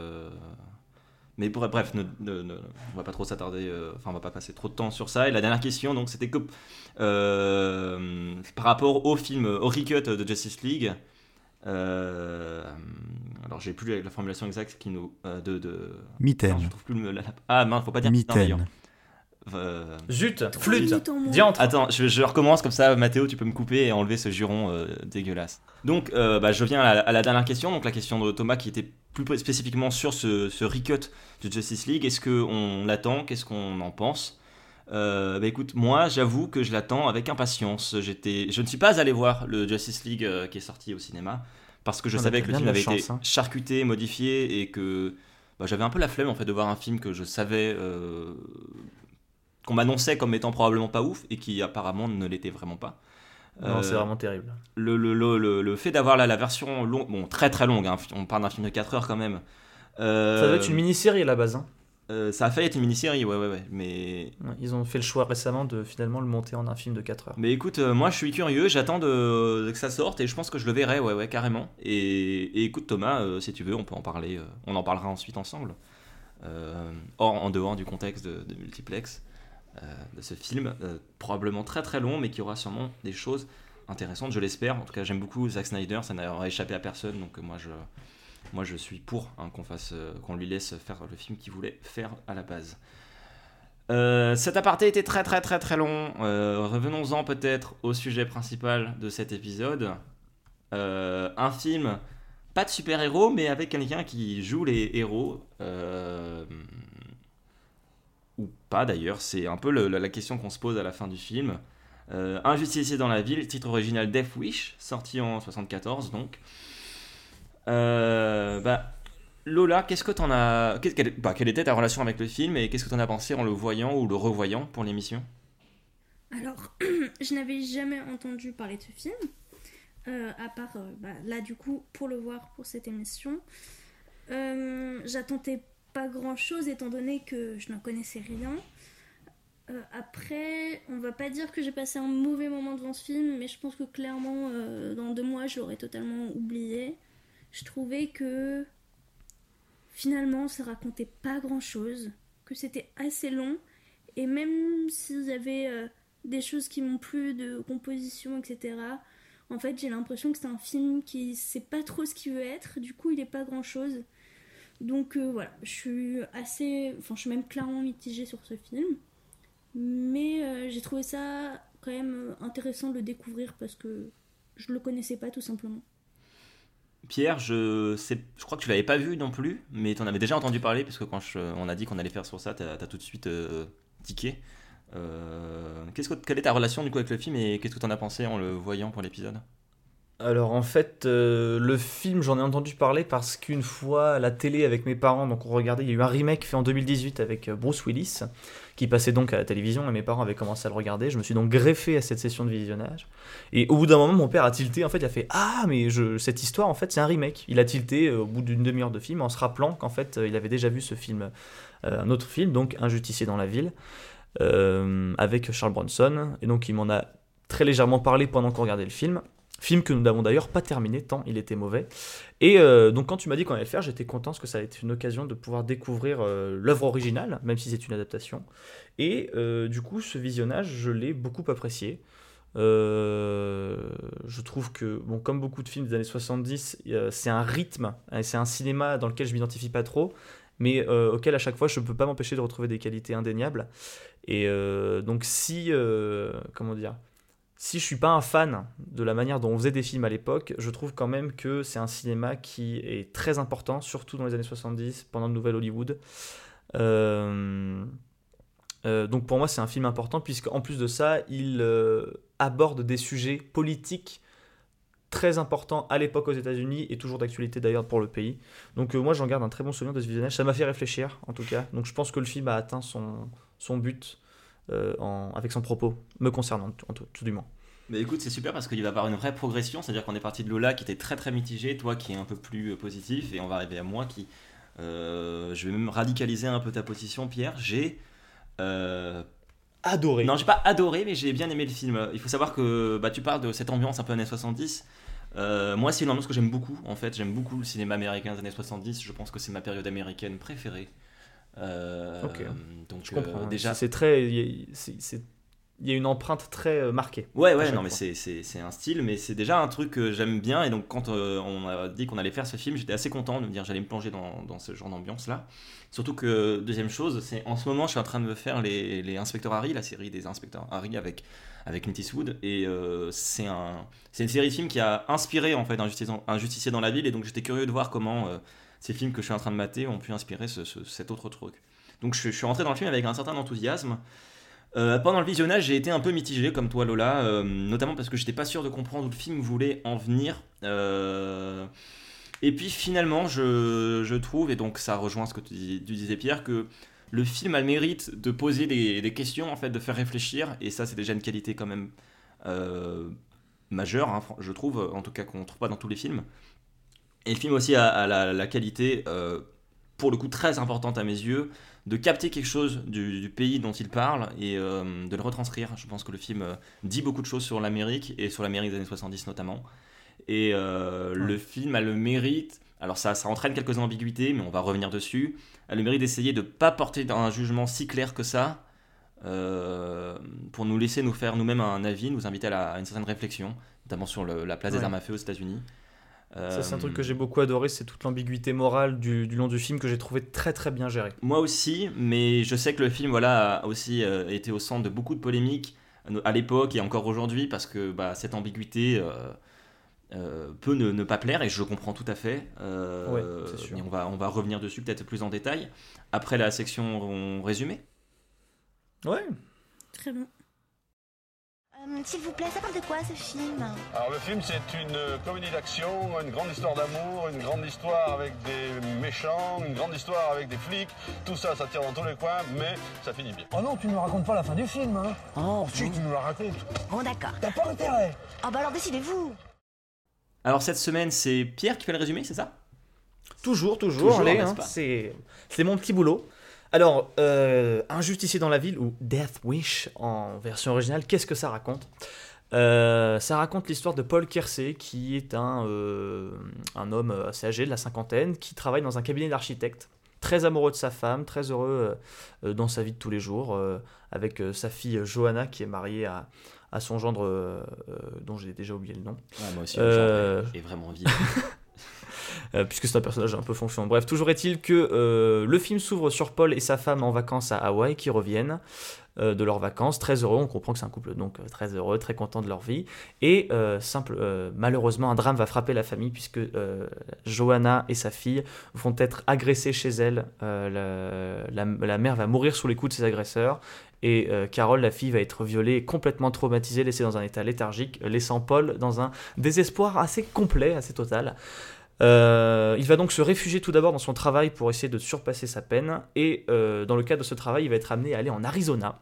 Mais pour, bref, ne, ne, on va pas trop s'attarder, enfin, on va pas passer trop de temps sur ça. Et la dernière question, donc, c'était que par rapport au film, au recut de Justice League. Euh, alors j'ai plus la formulation exacte qui nous euh, de, de Mitaine. je trouve plus le, ah mince faut pas dire Mitaine. Euh, Zut, flûte, diantre. Attends, je, recommence comme ça, Mathéo, tu peux me couper et enlever ce juron euh, dégueulasse. Donc, bah, je viens à la, dernière question, donc la question de Thomas qui était plus spécifiquement sur ce, ce recut de Justice League. Est-ce qu'on l'attend? Qu'est-ce qu'on en pense? Euh, bah écoute, moi j'avoue que je l'attends avec impatience. J'étais, je ne suis pas allé voir le Justice League euh, qui est sorti au cinéma parce que je savais que le film avait été hein. charcuté, modifié et que bah, j'avais un peu la flemme en fait de voir un film que je savais euh, qu'on m'annonçait comme étant probablement pas ouf et qui apparemment ne l'était vraiment pas. Non, c'est vraiment terrible. Le, le, le, le fait d'avoir là la version longue, bon très très longue, hein, on parle d'un film de 4 heures quand même. Ça doit être une mini-série à la base. Hein. Euh, ça a failli être une mini-série, ouais, ouais, ouais. Mais... ils ont fait le choix récemment de finalement le monter en un film de 4 heures. Mais écoute, euh, moi je suis curieux, j'attends de, que ça sorte et je pense que je le verrai, ouais, ouais, carrément. Et, écoute Thomas, euh, si tu veux, on peut en parler, on en parlera ensuite ensemble. hors, en dehors du contexte de, de multiplex de ce film, probablement très très long, mais qui aura sûrement des choses intéressantes, je l'espère. En tout cas, j'aime beaucoup Zack Snyder, ça n'a échappé à personne, donc moi je moi, je suis pour hein, qu'on fasse, euh, qu'on lui laisse faire le film qu'il voulait faire à la base. Euh, cet aparté était très très très très long. Euh, revenons-en peut-être au sujet principal de cet épisode. un film, pas de super-héros, mais avec quelqu'un qui joue les héros. ou pas d'ailleurs, c'est un peu la question qu'on se pose à la fin du film. un justicier dans la ville, titre original Death Wish, sorti en 74 donc. Euh, bah, Lola, qu'est-ce que t'en as. Quelle, bah, quelle était ta relation avec le film et qu'est-ce que t'en as pensé en le voyant ou le revoyant pour l'émission? Alors, je n'avais jamais entendu parler de ce film, euh, à part euh, bah, là du coup pour le voir pour cette émission. J'attendais pas grand chose étant donné que je n'en connaissais rien. après, on va pas dire que j'ai passé un mauvais moment devant ce film, mais je pense que clairement, dans deux mois, je l'aurais totalement oublié je trouvais que finalement ça racontait pas grand chose, que c'était assez long, et même s'il y avait euh, des choses qui m'ont plu de composition, etc., en fait j'ai l'impression que c'est un film qui sait pas trop ce qu'il veut être, du coup il est pas grand chose. Donc euh, voilà, je suis assez. Enfin, je suis même clairement mitigée sur ce film. Mais euh, j'ai trouvé ça quand même intéressant de le découvrir parce que je le connaissais pas tout simplement. Pierre, je, sais, je crois que tu l'avais pas vu non plus, mais tu en avais déjà entendu parler, parce que quand on a dit qu'on allait faire sur ça, tu as, tout de suite euh, tiqué. Euh, que, quelle est ta relation du coup avec le film et qu'est-ce que tu en as pensé en le voyant pour l'épisode? Alors en fait, euh, le film, j'en ai entendu parler parce qu'une fois à la télé avec mes parents, donc on regardait, il y a eu un remake fait en 2018 avec Bruce Willis, qui passait donc à la télévision et mes parents avaient commencé à le regarder. Je me suis donc greffé à cette session de visionnage. Et au bout d'un moment, mon père a tilté. En fait, il a fait Ah, mais cette histoire, en fait, c'est un remake. Il a tilté euh, au bout d'une demi-heure de film en se rappelant qu'en fait, euh, il avait déjà vu ce film, euh, un autre film, donc Un justicier dans la ville, avec Charles Bronson. Et donc, il m'en a très légèrement parlé pendant qu'on regardait le film. Film que nous n'avons d'ailleurs pas terminé tant il était mauvais. Et euh, donc quand tu m'as dit qu'on allait le faire, j'étais content parce que ça a été une occasion de pouvoir découvrir euh, l'œuvre originale, même si c'est une adaptation. Et euh, du coup, ce visionnage, je l'ai beaucoup apprécié. Je trouve que, bon, comme beaucoup de films des années 70, euh, c'est un rythme, et c'est un cinéma dans lequel je m'identifie pas trop, mais auquel à chaque fois je peux pas m'empêcher de retrouver des qualités indéniables. Et donc si, comment dire, si je suis pas un fan de la manière dont on faisait des films à l'époque, je trouve quand même que c'est un cinéma qui est très important, surtout dans les années 70, pendant le Nouvel Hollywood. Euh, euh, donc pour moi c'est un film important puisqu'en plus de ça il euh, aborde des sujets politiques très importants à l'époque aux États-Unis et toujours d'actualité d'ailleurs pour le pays. Donc moi j'en garde un très bon souvenir de ce visionnage. Ça m'a fait réfléchir en tout cas. Donc je pense que le film a atteint son, son but euh, en- avec son propos, me concernant en tout, tout du moins. Mais écoute, c'est super parce qu'il va y avoir une vraie progression. C'est-à-dire qu'on est parti de Lola qui était très très mitigé, toi qui est un peu plus euh, positif, et on va arriver à moi qui. euh, je vais même radicaliser un peu ta position, Pierre. J'ai. euh, Adoré. non, j'ai pas adoré, mais j'ai bien aimé le film. Il faut savoir que bah, tu parles de cette ambiance un peu années 70. Euh, moi, c'est une ambiance que j'aime beaucoup. En fait, j'aime beaucoup le cinéma américain des années 70. Je pense que c'est ma période américaine préférée. Euh. Donc, je comprends. euh, déjà, c'est très, il y, a- c'est- c'est- il y a une empreinte très euh, marquée. Ouais, ouais, non, mais fois. c'est- un style, mais c'est déjà un truc que j'aime bien. Et donc, quand euh, on a dit qu'on allait faire ce film, j'étais assez content de me dire j'allais me plonger dans, dans ce genre d'ambiance-là. Surtout que, deuxième chose, c'est en ce moment, je suis en train de me faire les, les Inspecteurs Harry, la série des Inspecteurs Harry avec, avec Clint Eastwood. Et euh, c'est un, une série de films qui a inspiré, en fait, un justicier dans, un justicier dans la ville. Et donc, j'étais curieux de voir comment euh, ces films que je suis en train de mater ont pu inspirer ce- ce- cet autre truc. Donc, je, suis rentré dans le film avec un certain enthousiasme. Euh, pendant le visionnage, j'ai été un peu mitigé comme toi, Lola, euh, notamment parce que j'étais pas sûr de comprendre où le film voulait en venir. Euh, et puis finalement, je, trouve, et donc ça rejoint ce que tu, dis- tu disais, Pierre, que le film a le mérite de poser des, questions, en fait, de faire réfléchir, et ça, c'est déjà une qualité quand même majeure, hein, je trouve, en tout cas qu'on trouve pas dans tous les films. Et le film aussi a, a la, la qualité, euh, pour le coup, très importante à mes yeux, de capter quelque chose du, du pays dont il parle et euh, de le retranscrire. Je pense que le film euh, dit beaucoup de choses sur l'Amérique et sur l'Amérique des années 70 notamment. Et le film a le mérite, alors ça, ça entraîne quelques ambiguïtés, mais on va revenir dessus, a le mérite d'essayer de ne pas porter un jugement si clair que ça, pour nous laisser nous faire nous-mêmes un avis, nous inviter à, la- à une certaine réflexion, notamment sur le- la place des armes à feu aux États-Unis. Ça, c'est un Euh, truc que j'ai beaucoup adoré, c'est toute l'ambiguïté morale du, du long du film que j'ai trouvé très très bien géré. Moi aussi, mais je sais que le film voilà, a aussi euh, été au centre de beaucoup de polémiques euh, à l'époque et encore aujourd'hui parce que bah, cette ambiguïté euh, euh, peut ne, ne pas plaire et je comprends tout à fait. Euh, Ouais, c'est sûr. et on va, on va revenir dessus peut-être plus en détail après la section résumé. Ouais. Très bien. Euh, S'il vous plaît, ça parle de quoi ce film Alors le film c'est une euh, comédie d'action, une grande histoire d'amour, une grande histoire avec des méchants, une grande histoire avec des flics. Tout ça, ça tire dans tous les coins, mais ça finit bien. Oh non, tu ne nous racontes pas la fin du film, hein Oh, Si, tu nous la racontes. bon d'accord. T'as pas intérêt. Ah bah alors décidez-vous. Alors cette semaine, c'est Pierre qui fait le résumé, c'est ça? Toujours, toujours, Toujours, allez, n'est-ce hein, c'est mon petit boulot. Alors, euh, Un justicier dans la ville, ou Death Wish en version originale, qu'est-ce que ça raconte Euh, Ça raconte l'histoire de Paul Kersey, qui est un, euh, un homme assez âgé, de la cinquantaine, qui travaille dans un cabinet d'architecte. Très amoureux de sa femme, très heureux euh, dans sa vie de tous les jours, avec sa fille Johanna, qui est mariée à, à son gendre, dont j'ai déjà oublié le nom. Moi aussi, est vraiment vide. Euh, puisque c'est un personnage un peu fonction. Bref, toujours est-il que euh, le film s'ouvre sur Paul et sa femme en vacances à Hawaï qui reviennent euh, de leurs vacances, très heureux. On comprend que c'est un couple donc très heureux, très content de leur vie. Et malheureusement, un drame va frapper la famille puisque Johanna et sa fille vont être agressées chez elle. La, la- mère va mourir sous les coups de ses agresseurs. Et Carole, la fille, va être violée complètement traumatisée, laissée dans un état léthargique, laissant Paul dans un désespoir assez complet, assez total. Euh, il va donc se réfugier tout d'abord dans son travail pour essayer de surpasser sa peine. Et euh, dans le cadre de ce travail, il va être amené à aller en Arizona,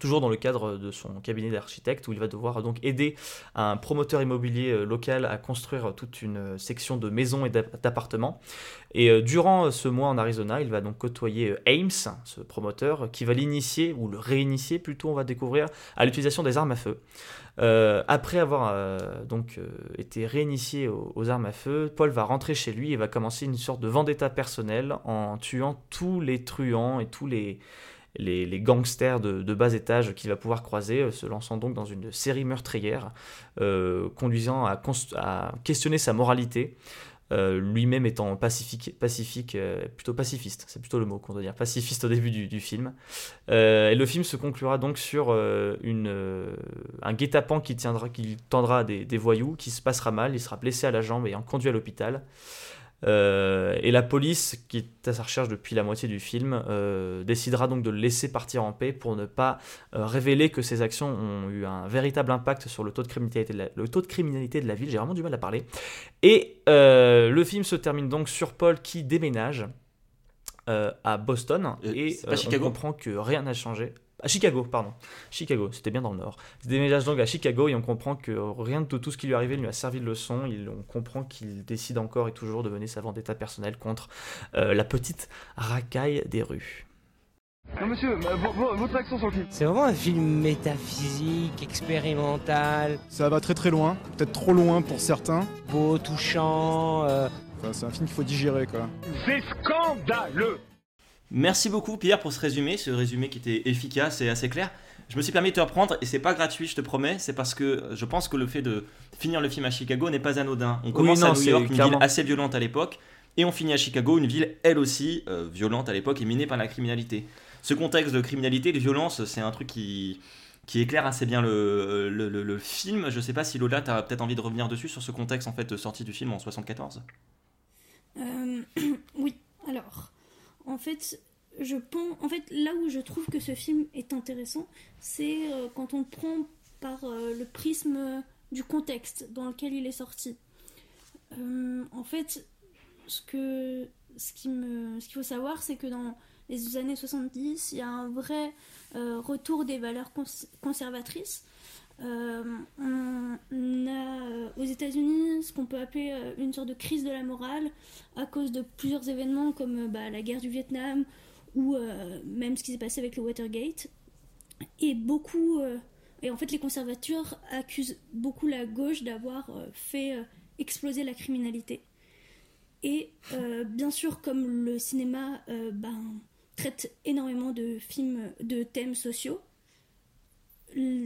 toujours dans le cadre de son cabinet d'architecte, où il va devoir donc aider un promoteur immobilier euh, local à construire toute une section de maisons et d'app- d'appartements. Et durant ce mois en Arizona, il va donc côtoyer Ames, ce promoteur, qui va l'initier, ou le réinitier plutôt, on va découvrir, à l'utilisation des armes à feu. Euh, après avoir euh, donc euh, été réinitié aux, armes à feu, Paul va rentrer chez lui et va commencer une sorte de vendetta personnelle en tuant tous les truands et tous les, les, gangsters de, bas étage qu'il va pouvoir croiser, se lançant donc dans une série meurtrière, conduisant à questionner sa moralité. Euh, lui-même étant pacifique, euh, plutôt pacifiste, c'est plutôt le mot qu'on doit dire, pacifiste au début du, film. Euh, et le film se conclura donc sur un guet-apens qui, qui tendra des, des voyous, qui se passera mal, il sera blessé à la jambe et en conduit à l'hôpital. Euh, et la police, qui est à sa recherche depuis la moitié du film, euh, décidera donc de le laisser partir en paix pour ne pas euh, révéler que ses actions ont eu un véritable impact sur le taux de criminalité de la, le taux de, criminalité de la ville. J'ai vraiment du mal à parler. Et le film se termine donc sur Paul qui déménage à Boston et pas on comprend que rien n'a changé. À Chicago, pardon. Chicago, c'était bien dans le nord. Il déménage donc à Chicago et on comprend que rien de tout ce qui lui est arrivé ne lui a servi de leçon. Il- on comprend qu'il décide encore et toujours de mener sa vendetta personnelle contre euh, la petite racaille des rues. Non monsieur, euh, vo- vo- votre action sur le film. C'est vraiment un film métaphysique, expérimental, Ça va très très loin, peut-être trop loin pour certains. beau, touchant. euh, Enfin, c'est un film qu'il faut digérer quoi. C'est scandaleux Merci beaucoup Pierre pour ce résumé, ce résumé qui était efficace et assez clair. Je me suis permis de te reprendre et c'est pas gratuit, je te promets, c'est parce que je pense que le fait de finir le film à Chicago n'est pas anodin. On commence non, à New York, une clairement. ville assez violente à l'époque, et on finit à Chicago, une ville elle aussi euh, violente à l'époque et minée par la criminalité. Ce contexte de criminalité, de violence, c'est un truc qui, qui éclaire assez bien le, le, le- le film. Je sais pas si Lola, tu as peut-être envie de revenir dessus sur ce contexte en fait de sortie du film en 74. Euh, oui, alors, en fait, je pense, en fait, là où je trouve que ce film est intéressant, c'est euh, quand on prend par euh, le prisme du contexte dans lequel il est sorti. Euh, en fait, ce que, ce qui me, ce qu'il faut savoir, c'est que dans les années 70, il y a un vrai retour des valeurs cons- conservatrices. Euh, on a euh, aux États-Unis ce qu'on peut appeler euh, une sorte de crise de la morale à cause de plusieurs événements comme bah, la guerre du Vietnam ou même ce qui s'est passé avec le Watergate. Et beaucoup. et en fait, les conservateurs accusent beaucoup la gauche d'avoir fait exploser la criminalité. Et bien sûr, comme le cinéma ben, traite énormément de films, de thèmes sociaux,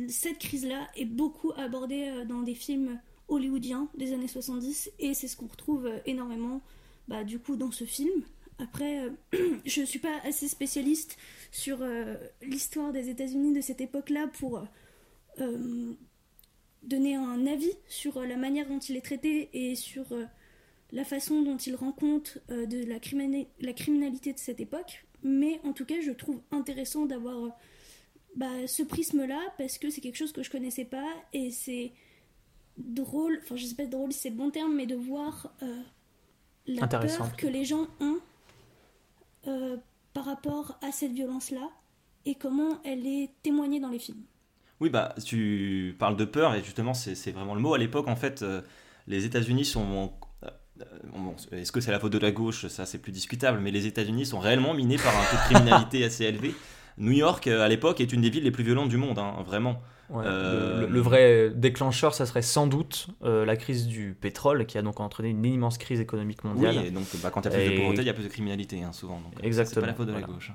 cette crise-là est beaucoup abordée euh, dans des films hollywoodiens des années 70 et c'est ce qu'on retrouve euh, énormément bah, du coup dans ce film. Après, euh, je ne suis pas assez spécialiste sur l'histoire des États-Unis de cette époque-là pour donner un avis sur la manière dont il est traité et sur la façon dont il rend compte de la, crimina- la criminalité de cette époque. Mais en tout cas, je trouve intéressant d'avoir bah, ce prisme-là parce que c'est quelque chose que je connaissais pas et c'est drôle, enfin je sais pas drôle si c'est le bon terme, mais de voir euh, la peur que les gens ont euh, par rapport à cette violence-là et comment elle est témoignée dans les films. Oui, bah, tu parles de peur, et justement, c'est c'est vraiment le mot. À l'époque, en fait, euh, les États-Unis sont. bon, Est-ce que c'est la faute de la gauche? Ça, c'est plus discutable, mais les États-Unis sont réellement minés par un taux de criminalité assez élevé. New York, euh, à l'époque, est une des villes les plus violentes du monde, hein, vraiment. Ouais, Euh, le, vrai déclencheur, ça serait sans doute euh, la crise du pétrole, qui a donc entraîné une immense crise économique mondiale. Oui, et donc bah, quand il y a plus de Et- pauvreté, il y a plus de criminalité, hein, souvent. Donc, Exactement, C'est pas la faute de la gauche.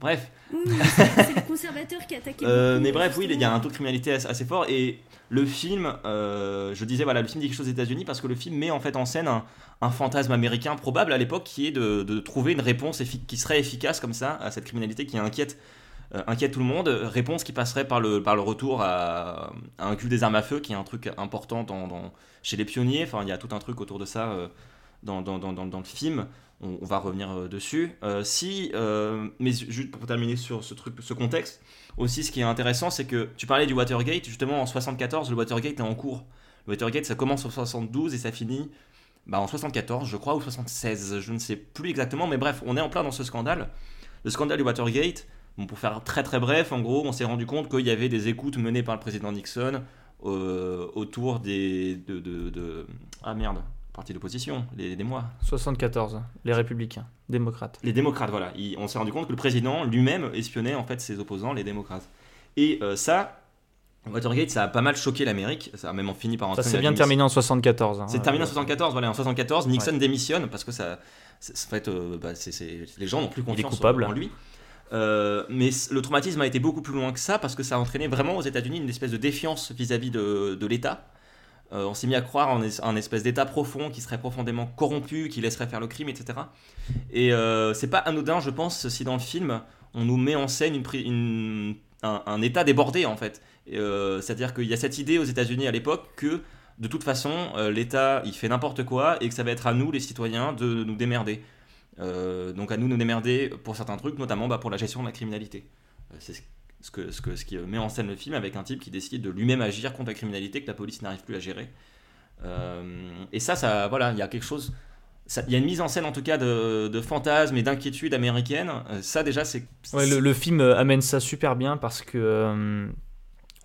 Bref, Oui, oui, c'est le conservateur qui a attaqué. Euh, mais bref, oui, il y a un taux de criminalité assez, assez fort et le film, euh, je disais voilà, le film dit quelque chose aux États-Unis parce que le film met en fait en scène un, un fantasme américain probable à l'époque qui est de, de trouver une réponse effi- qui serait efficace comme ça à cette criminalité qui inquiète, euh, inquiète tout le monde. Réponse qui passerait par le, par le retour à, à un culte des armes à feu qui est un truc important dans, dans- chez les pionniers. Enfin, il y a tout un truc autour de ça euh, dans, dans, dans, le film. On, va revenir euh, dessus. Euh, si, mais juste pour terminer sur ce truc, ce contexte, aussi ce qui est intéressant, c'est que tu parlais du Watergate, justement en 74, le Watergate est en cours. Le Watergate, ça commence en 72 et ça finit bah, en 74, je crois, ou 76, je ne sais plus exactement, mais bref, on est en plein dans ce scandale. Le scandale du Watergate, Bon, pour faire très très bref, en gros, on s'est rendu compte qu'il y avait des écoutes menées par le président Nixon euh, autour des. De, de- de- Ah merde, parti d'opposition, les, des mois. 74, les républicains, démocrates. Les démocrates, voilà. Il- on s'est rendu compte que le président lui-même espionnait en fait ses opposants, les démocrates. Et euh, ça, Watergate, ça a pas mal choqué l'Amérique. Ça a même fini par Ça s'est bien terminé en 74. hein. C'est terminé en Ouais. 74, voilà. En 74, Nixon Ouais. démissionne parce que ça. En fait, euh, bah, les gens n'ont plus confiance en lui. Euh, mais le traumatisme a été beaucoup plus loin que ça parce que ça a entraîné vraiment aux États-Unis une espèce de défiance vis-à-vis de, l'État. Euh, on s'est mis à croire en es- un espèce d'État profond qui serait profondément corrompu, qui laisserait faire le crime, etc. Et euh, c'est pas anodin, je pense, si dans le film on nous met en scène une un, un État débordé en fait. C'est-à-dire qu'il y a cette idée aux États-Unis à l'époque que de toute façon l'État il fait n'importe quoi et que ça va être à nous les citoyens de nous démerder. Euh, donc à nous de nous démerder pour certains trucs, notamment bah, pour la gestion de la criminalité. Euh, c'est ce- que, ce, que, ce qui met en scène le film avec un type qui décide de lui-même agir contre la criminalité que la police n'arrive plus à gérer. Euh, et ça, ça, voilà, il y a quelque chose. Il y a une mise en scène en tout cas de, de fantasmes et d'inquiétudes américaines. Euh, ça déjà, c'est. Ouais, le, le film amène ça super bien parce que euh,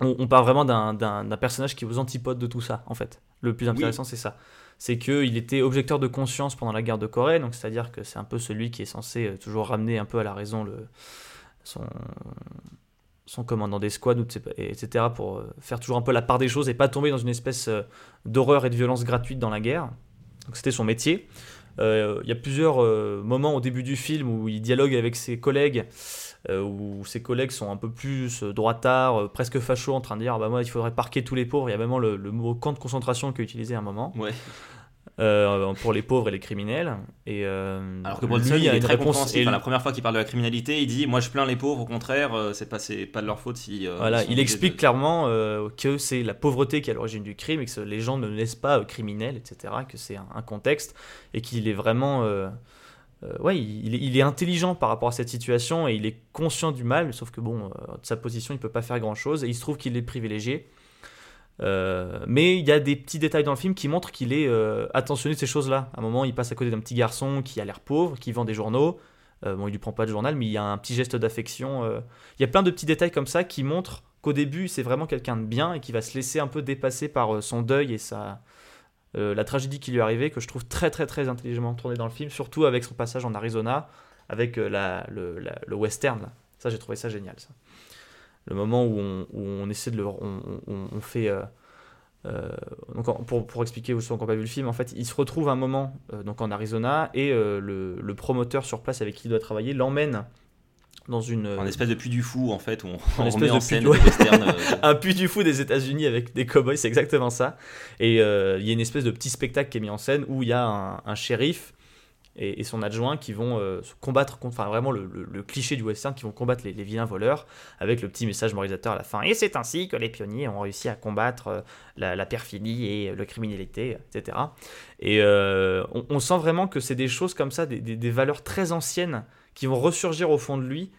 on, on part vraiment d'un personnage qui est aux antipodes de tout ça, en fait. Le plus intéressant, c'est ça. C'est qu'il était objecteur de conscience pendant la guerre de Corée, donc c'est-à-dire que c'est un peu celui qui est censé euh, toujours ramener un peu à la raison son, son commandant d'escouade, ou de ses- etc., pour euh, faire toujours un peu la part des choses et pas tomber dans une espèce euh, d'horreur et de violence gratuite dans la guerre. Donc c'était son métier. Il y a plusieurs moments au début du film où il dialogue avec ses collègues, où ses collègues sont un peu plus euh, droitards, euh, presque fachos, en train de dire bah moi il faudrait parquer tous les pauvres. Il y a vraiment le, le mot camp de concentration qu'il a utilisé à un moment Ouais. euh, pour les pauvres et les criminels. Et euh, Alors que Bronson, lui il a est très réponse- compréhensif. Enfin, la première fois qu'il parle de la criminalité, il dit Moi je plains les pauvres, au contraire, euh, c'est pas, de leur faute si. euh, Voilà, il explique de- clairement euh, que c'est la pauvreté qui est à l'origine du crime et que les gens ne naissent pas euh, criminels, etc. Que c'est un, un contexte et qu'il est vraiment. Euh, euh, ouais, il, est, intelligent par rapport à cette situation et il est conscient du mal, sauf que bon, euh, de sa position, il peut pas faire grand chose et il se trouve qu'il est privilégié. Euh, mais il y a des petits détails dans le film qui montrent qu'il est euh, attentionné de ces choses-là. À un moment, il passe à côté d'un petit garçon qui a l'air pauvre, qui vend des journaux. Euh, bon, il lui prend pas de journal, mais il y a un petit geste d'affection. euh. Il y a plein de petits détails comme ça qui montrent qu'au début, c'est vraiment quelqu'un de bien et qui va se laisser un peu dépasser par euh, son deuil et sa, euh, la tragédie qui lui est arrivée, que je trouve très très très intelligemment tourné dans le film, surtout avec son passage en Arizona, avec euh, le, western. Là. Ça, j'ai trouvé ça génial. Ça. Le moment où on, essaie de le. On, fait. euh, euh, donc pour, pour expliquer aux gens qui n'ont pas vu le film, en fait, il se retrouve un moment euh, donc en Arizona et euh, le promoteur sur place avec qui il doit travailler l'emmène dans une Un espèce de puits du fou, en fait, où on, on remet en scène le western. euh, un puits du fou des États-Unis avec des cowboys, c'est exactement ça. Et euh, il y a une espèce de petit spectacle qui est mis en scène où il y a un, un shérif et, et son adjoint qui vont euh, se combattre contre, enfin vraiment le, le- le cliché du western, qui vont combattre les, les vilains voleurs avec le petit message moralisateur à la fin. Et c'est ainsi que les pionniers ont réussi à combattre euh, la, la perfidie et la criminalité, etc. Et euh, on, on sent vraiment que c'est des choses comme ça, des, des- des valeurs très anciennes qui vont ressurgir au fond de lui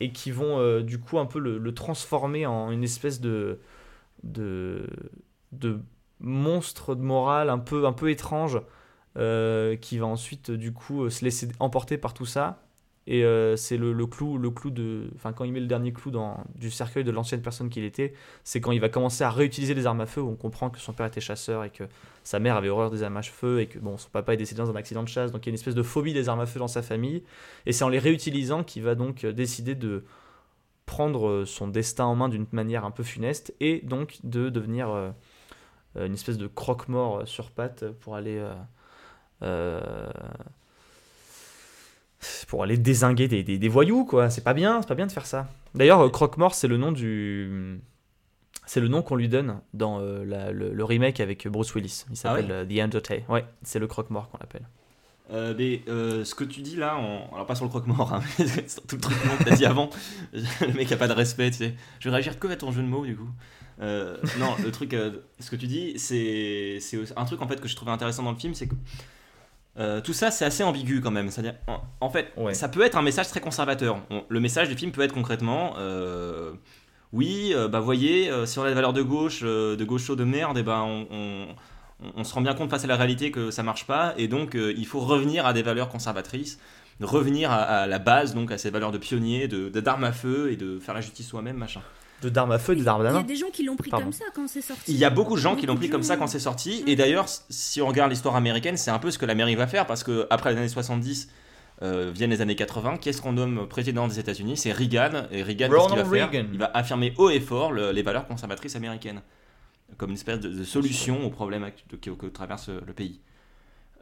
et qui vont euh, du coup un peu le, transformer en une espèce de, de, de monstre de morale un peu, un peu étrange euh, qui va ensuite du coup euh, se laisser emporter par tout ça. Et euh, c'est le, le clou, le clou de, enfin quand il met le dernier clou dans, du cercueil de l'ancienne personne qu'il était, c'est quand il va commencer à réutiliser les armes à feu. Où on comprend que son père était chasseur et que sa mère avait horreur des armes à feu et que bon son papa est décédé dans un accident de chasse. Donc il y a une espèce de phobie des armes à feu dans sa famille. Et c'est en les réutilisant qu'il va donc euh, décider de prendre euh, son destin en main d'une manière un peu funeste et donc de devenir une espèce de croque-mort sur pattes pour aller pour aller désinguer des, des- des voyous quoi. C'est pas bien c'est pas bien de faire ça. D'ailleurs euh, croque-mort c'est le nom du c'est le nom qu'on lui donne dans euh, la- le, le remake avec Bruce Willis. Il s'appelle ouais euh, The Undertaker ouais c'est le croque-mort qu'on l'appelle. Euh, mais euh, ce que tu dis là, alors pas sur le croque-mort, hein, mais sur tout le truc que t'as dit avant, le mec a pas de respect, tu sais. Je vais réagir que à ton jeu de mots du coup. Non, le truc, ce que tu dis, c'est c'est un truc en fait que je trouvais intéressant dans le film, c'est que euh, tout ça c'est assez ambigu quand même. C'est-à-dire, en, en fait, Ouais. ça peut être un message très conservateur. On- le message du film peut être concrètement. euh, oui, euh, bah voyez, euh, si on a des valeurs de gauche, de gaucho de merde, et ben on, on- on- on se rend bien compte face à la réalité que ça marche pas, et donc il faut revenir à des valeurs conservatrices. revenir à, à la base, donc à ses valeurs de pionnier, de- d'armes à feu et de faire la justice soi-même, machin. De d'armes à feu, des armes à Il y a des gens qui l'ont pris Pardon. comme ça quand c'est sorti. Il y a beaucoup de gens qui l'ont pris de comme ça quand c'est sorti. Ouais. Et d'ailleurs, si on regarde l'histoire américaine, c'est un peu ce que l'Amérique va faire parce que après les années 70 euh, viennent les années 80. Qu'est-ce qu'on nomme président des États-unis? C'est Reagan. Et Reagan, qu'est-ce qu'il va Ronald faire? Reagan. Il va affirmer haut et fort le- les valeurs conservatrices américaines comme une espèce de, de solution aux problèmes act- de- que, que traverse le pays.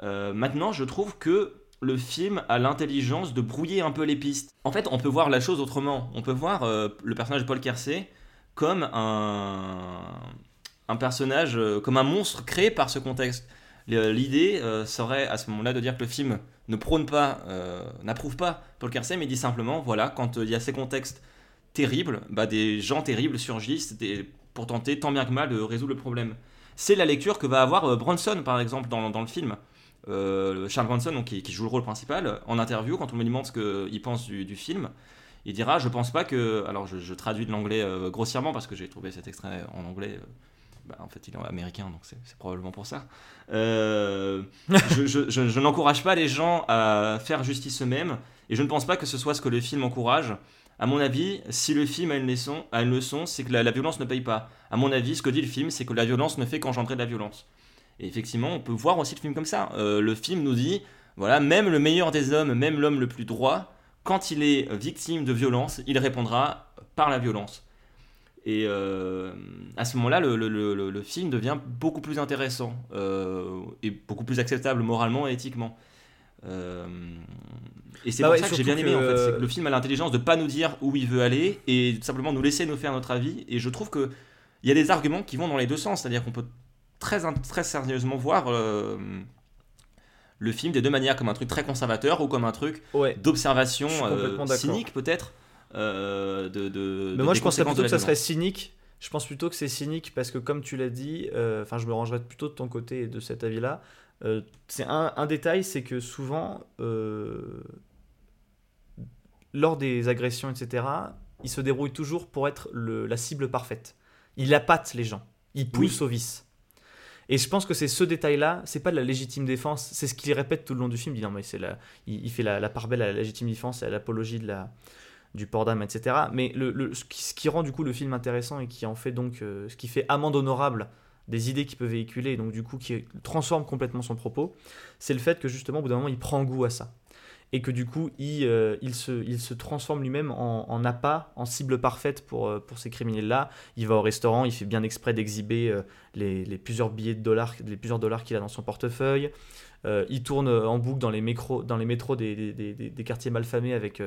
Euh, maintenant, je trouve que le film a l'intelligence de brouiller un peu les pistes. En fait, on peut voir la chose autrement. On peut voir euh, le personnage de Paul Kersey comme un, un personnage, euh, comme un monstre créé par ce contexte. L'idée euh, serait à ce moment-là de dire que le film ne prône pas, n'approuve pas Paul Kersey, mais dit simplement, voilà, quand il y a ces contextes terribles, bah, des gens terribles surgissent pour tenter tant bien que mal de résoudre le problème. C'est la lecture que va avoir Bronson, par exemple, dans, dans le film. Euh, Charles Bronson, qui, joue le rôle principal, en interview, quand on me demande ce qu'il pense du, film, il dira Je pense pas que. Alors, je, traduis de l'anglais euh, grossièrement parce que j'ai trouvé cet extrait en anglais. euh, bah, en fait, il est américain, donc c'est probablement pour ça. Je n'encourage pas les gens à faire justice eux-mêmes, et je ne pense pas que ce soit ce que le film encourage. À mon avis, si le film a une leçon, a une leçon c'est que la, la violence ne paye pas. À mon avis, ce que dit le film, c'est que la violence ne fait qu'engendrer de la violence. Et effectivement, on peut voir aussi le film comme ça. Euh, le film nous dit, voilà, même le meilleur des hommes, même l'homme le plus droit, quand il est victime de violence, il répondra par la violence. Et euh, à ce moment-là, le, le- le- le film devient beaucoup plus intéressant euh, et beaucoup plus acceptable moralement et éthiquement. Euh, et c'est Bah pour ouais, ça que j'ai bien aimé en fait. que le film a l'intelligence de pas nous dire où il veut aller et simplement nous laisser nous faire notre avis. Et je trouve que il y a des arguments qui vont dans les deux sens, c'est-à-dire qu'on peut très, très sérieusement voir euh, le film des deux manières, comme un truc très conservateur ou comme un truc Ouais. d'observation euh, cynique peut-être. euh, de, de- Mais moi, je conséquences plutôt que ça serait cynique. Je pense plutôt que c'est cynique parce que, comme tu l'as dit, enfin, je me rangerais plutôt de ton côté et de cet avis-là. C'est un, un détail, c'est que souvent, lors des agressions, etc., il se débrouille toujours pour être le- la cible parfaite. Il appâte les gens. Il pousse au vice. Et je pense que c'est ce détail-là, c'est pas de la légitime défense, c'est ce qu'il répète tout le long du film. Il, dit, non, mais c'est la, il, fait la, part belle à la légitime défense à l'apologie de la, du port d'âme, etc. Mais ce qui rend du coup le film intéressant et qui en fait donc euh, ce qui fait amende honorable des idées qu'il peut véhiculer, et donc du coup qui transforme complètement son propos, c'est le fait que justement au bout d'un moment il prend goût à ça. Et que du coup il, euh, se, transforme lui-même en, appât, en cible parfaite pour, euh, pour ces criminels-là. Il va au restaurant, il fait bien exprès d'exhiber euh, les, plusieurs billets de dollars, les plusieurs dollars qu'il a dans son portefeuille. Il tourne en boucle dans les, mécros, dans les métros des, des- des- des- quartiers malfamés avec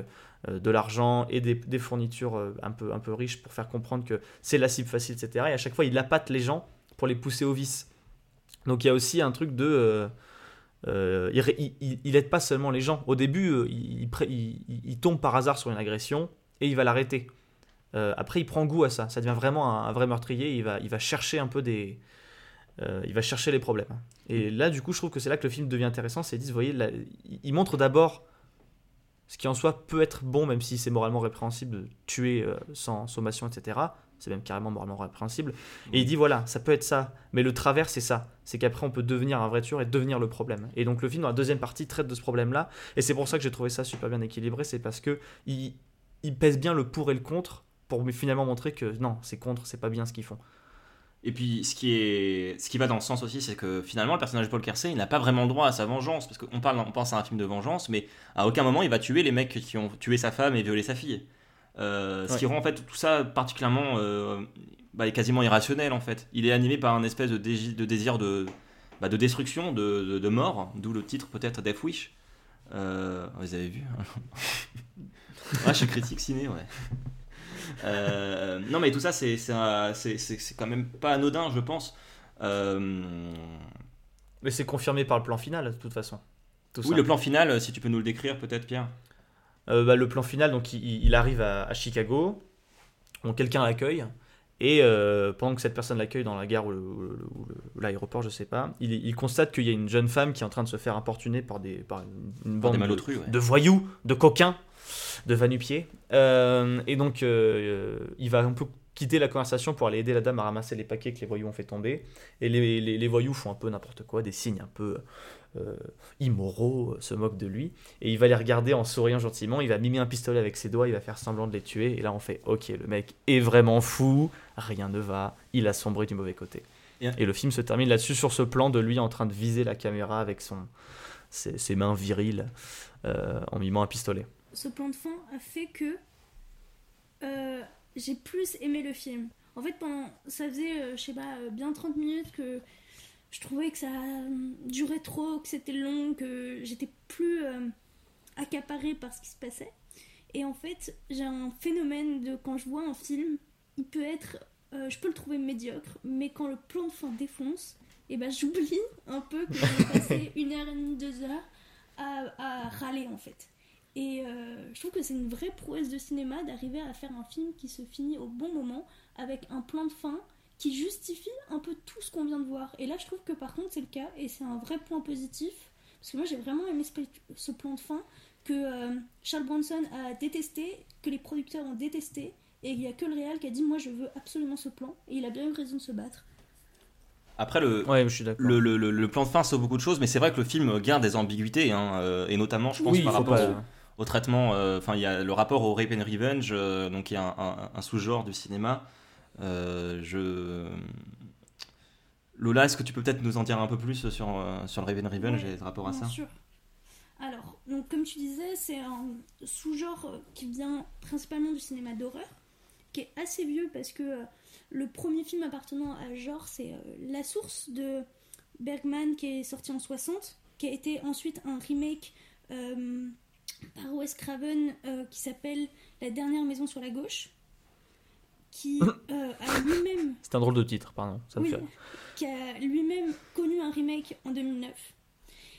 de l'argent et des, fournitures un, peu, un peu riches pour faire comprendre que c'est la cible facile, etc. Et à chaque fois, il appâte les gens pour les pousser au vice. Donc il y a aussi un truc de... euh, il, aide pas seulement les gens. Au début, euh, il, tombe par hasard sur une agression et il va l'arrêter. Euh, après, il prend goût à ça. Ça devient vraiment un, vrai meurtrier. Il va, il va chercher un peu des... il va chercher les problèmes. Et là, du coup, je trouve que c'est là que le film devient intéressant. C'est, vous voyez, il montre d'abord ce qui en soi peut être bon, même si c'est moralement répréhensible de tuer sans sommation, etc. C'est même carrément moralement répréhensible. Et il dit voilà, ça peut être ça, mais le travers c'est ça. C'est qu'après on peut devenir un vrai tueur et devenir le problème. Et donc le film dans la deuxième partie traite de ce problème-là. Et c'est pour ça que j'ai trouvé ça super bien équilibré. C'est parce que il, il pèse bien le pour et le contre pour finalement montrer que non, c'est contre, c'est pas bien ce qu'ils font. Et puis, ce qui, est, ce qui va dans ce sens aussi, c'est que finalement, le personnage de Paul Kersey, il n'a pas vraiment le droit à sa vengeance. Parce qu'on parle, on pense à un film de vengeance, mais à aucun moment il va tuer les mecs qui ont tué sa femme et violé sa fille. Euh, Ce qui rend en fait tout ça particulièrement. euh, bah, quasiment irrationnel en fait. Il est animé par un espèce de, désir de, bah, de destruction, de, de, de mort, d'où le titre peut-être Death Wish. Euh, vous avez vu Ouais, je suis critique ciné, ouais. Euh, non, mais tout ça, c'est quand même pas anodin, je pense. Mais c'est confirmé par le plan final de toute façon. Tout oui, ça. le plan final, si tu peux nous le décrire, peut-être, Pierre. Euh, bah, le plan final, donc il, il arrive à, à Chicago, quelqu'un l'accueille, et euh, pendant que cette personne l'accueille dans la gare ou, l'aéroport, je sais pas, il, il constate qu'il y a une jeune femme qui est en train de se faire importuner par des, par une, bande des de- malotrus, ouais. de, voyous, de coquins, de vanupiers. Euh, et donc euh, il va un peu quitter la conversation pour aller aider la dame à ramasser les paquets que les voyous ont fait tomber. Et les, les- les voyous font un peu n'importe quoi, des signes un peu euh, immoraux, euh, se moquent de lui. Et il va les regarder en souriant gentiment, il va mimer un pistolet avec ses doigts, il va faire semblant de les tuer. Et là, on fait Ok, le mec est vraiment fou, rien ne va, il a sombré du mauvais côté. Et- Et le film se termine là-dessus sur ce plan de lui en train de viser la caméra avec son, ses, ses mains viriles euh, en mimant un pistolet. ce plan de fin a fait que euh, j'ai plus aimé le film. En fait, pendant, ça faisait, euh, je sais pas, bien 30 minutes que je trouvais que ça euh, durait trop, que c'était long, que j'étais plus euh, accaparée par ce qui se passait. Et en fait, j'ai un phénomène de quand je vois un film, il peut être, euh, je peux le trouver médiocre, mais quand le plan de fin défonce, et ben j'oublie un peu que j'ai passé une heure et demie, deux heures à, à râler en fait. Et euh, je trouve que c'est une vraie prouesse de cinéma d'arriver à faire un film qui se finit au bon moment avec un plan de fin qui justifie un peu tout ce qu'on vient de voir. Et là, je trouve que par contre, c'est le cas et c'est un vrai point positif. Parce que moi, j'ai vraiment aimé ce, ce plan de fin que euh, Charles Bronson a détesté, que les producteurs ont détesté. Et il n'y a que le réal qui a dit Moi, je veux absolument ce plan. Et il a bien eu raison de se battre. Après, le, Ouais, je suis d'accord. le, le, le- le plan de fin sauve beaucoup de choses, mais c'est vrai que le film garde des ambiguïtés, hein, euh, et notamment, je pense, Oui, par rapport pas- au, au traitement. euh, Enfin, il y a le rapport au Rape and Revenge, euh, donc il y a un, un- un sous-genre du cinéma. Euh, je. Lola, est-ce que tu peux peut-être nous en dire un peu plus sur, euh, sur le Rape and Revenge Ouais, rapport à Bien ça sûr. Alors, donc, comme tu disais, c'est un sous-genre qui vient principalement du cinéma d'horreur, qui est assez vieux parce que euh, le premier film appartenant à genre, c'est euh, La Source de Bergman qui est sorti en 60, qui a été ensuite un remake euh, par Wes Craven qui s'appelle La dernière maison sur la gauche, qui euh, a lui-même C'est un drôle de titre, pardon. Ça me oui, fait... qui a lui-même connu un remake en 2009.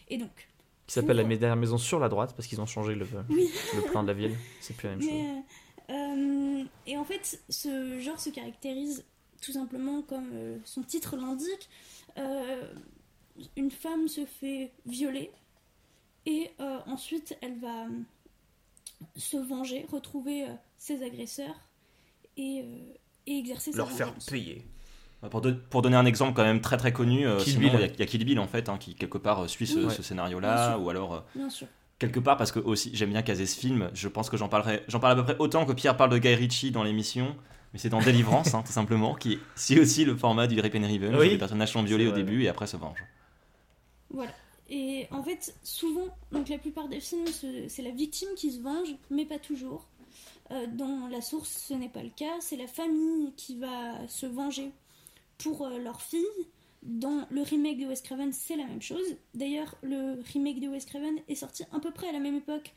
Et donc, Qui s'appelle La dernière maison sur la droite parce qu'ils ont changé le, Oui. le plan de la ville. C'est plus la même chose. Mais, euh, euh, et en fait, ce genre se caractérise tout simplement comme euh, son titre l'indique. une femme se fait violer et ensuite elle va se venger, retrouver ses agresseurs et, euh, et exercer Leur sa faire vengeance. payer. Bah, pour, don- pour donner un exemple quand même très très connu, euh, Kill sinon, Bill. il y, a- il y a Kill Bill en fait, hein, qui quelque part euh, suit ce, Oui. ce Bien scénario-là, sûr. ou alors. euh, Bien sûr. quelque part parce que aussi j'aime bien caser ce film je pense que j'en parlerai j'en parle à peu près autant que Pierre parle de Guy Ritchie dans l'émission mais c'est dans Délivrance hein, tout simplement qui suit aussi le format du Rape and Revenge Oui. où les personnages sont violés C'est au début et après se vengent Voilà. Et en fait, souvent, donc la plupart des films, ce- c'est la victime qui se venge, mais pas toujours. Euh, dans La Source, ce n'est pas le cas. C'est la famille qui va se venger pour euh, leur fille. Dans le remake de Wes Craven, c'est la même chose. D'ailleurs, le remake de Wes Craven est sorti à peu près à la même époque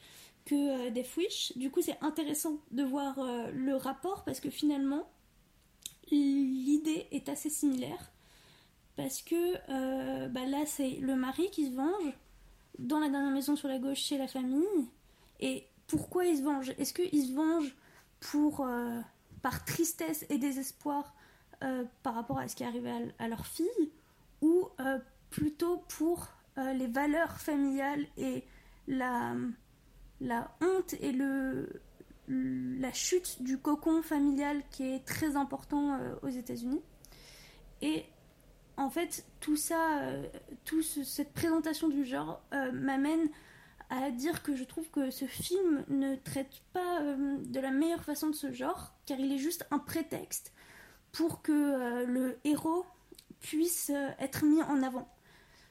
que euh, Death Wish. Du coup, c'est intéressant de voir euh, le rapport parce que finalement, l'idée est assez similaire parce que bah là c'est le mari qui se venge dans la dernière maison sur la gauche chez la famille et pourquoi il se venge est-ce qu'il se venge pour euh, par tristesse et désespoir euh, par rapport à ce qui est arrivé à, leur fille? Ou euh, plutôt pour les valeurs familiales et la, la honte et le la chute du cocon familial qui est très important aux États-Unis? Et en fait, tout ça, tout ce- cette présentation du genre m'amène à dire que je trouve que ce film ne traite pas euh, de la meilleure façon de ce genre, car il est juste un prétexte pour que euh, le héros puisse euh, être mis en avant.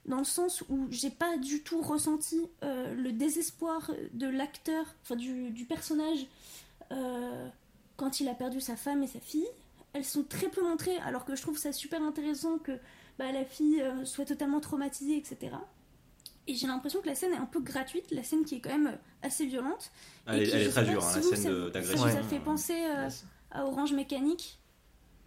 Dans le sens où j'ai pas du tout ressenti le désespoir de l'acteur, enfin du, du personnage, quand il a perdu sa femme et sa fille elles sont très peu montrées, alors que je trouve ça super intéressant que bah, la fille soit totalement traumatisée, etc. Et j'ai l'impression que la scène est un peu gratuite, la scène qui est quand même euh, assez violente. Elle Et qui, elle est je très dure, hein, si la vous, scène ça d'agression. Ça vous a Ouais. fait penser euh, à Orange Mécanique?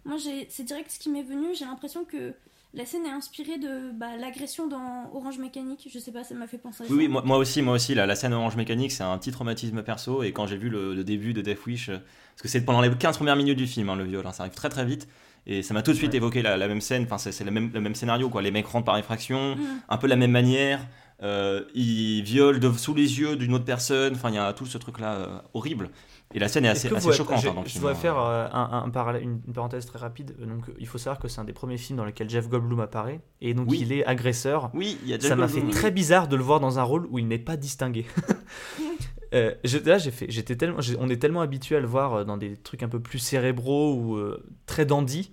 Moi, c'est direct ce qui m'est venu. J'ai l'impression que la scène est inspirée de bah, l'agression dans Orange Mécanique. Je sais pas, ça m'a fait penser à ça. oui, oui moi, moi aussi moi aussi la, la scène Orange Mécanique c'est un petit traumatisme perso et quand j'ai vu le, le début de Death Wish euh, parce que c'est pendant les 15 premières minutes du film hein, le viol hein, ça arrive très très vite et ça m'a tout de suite évoqué la, la même scène enfin c'est c'est le même, le même scénario quoi les mecs rentrent par effraction Mm. un peu de la même manière euh, ils violent de- sous les yeux d'une autre personne enfin il y a tout ce truc là horrible Et la scène est assez, choquante. Je, hein, je film, dois hein. faire euh, un, une, une parenthèse très rapide. Euh, Donc, euh, il faut savoir que c'est un des premiers films dans lesquels Jeff Goldblum apparaît. Et donc, Oui. il est agresseur. Oui, il y a Jeff Ça m'a fait très bizarre de le voir dans un rôle où il n'est pas distingué. Euh, je- là, j'ai fait, j'étais tellement, on est tellement habitué à le voir euh, dans des trucs un peu plus cérébraux ou euh, très dandy.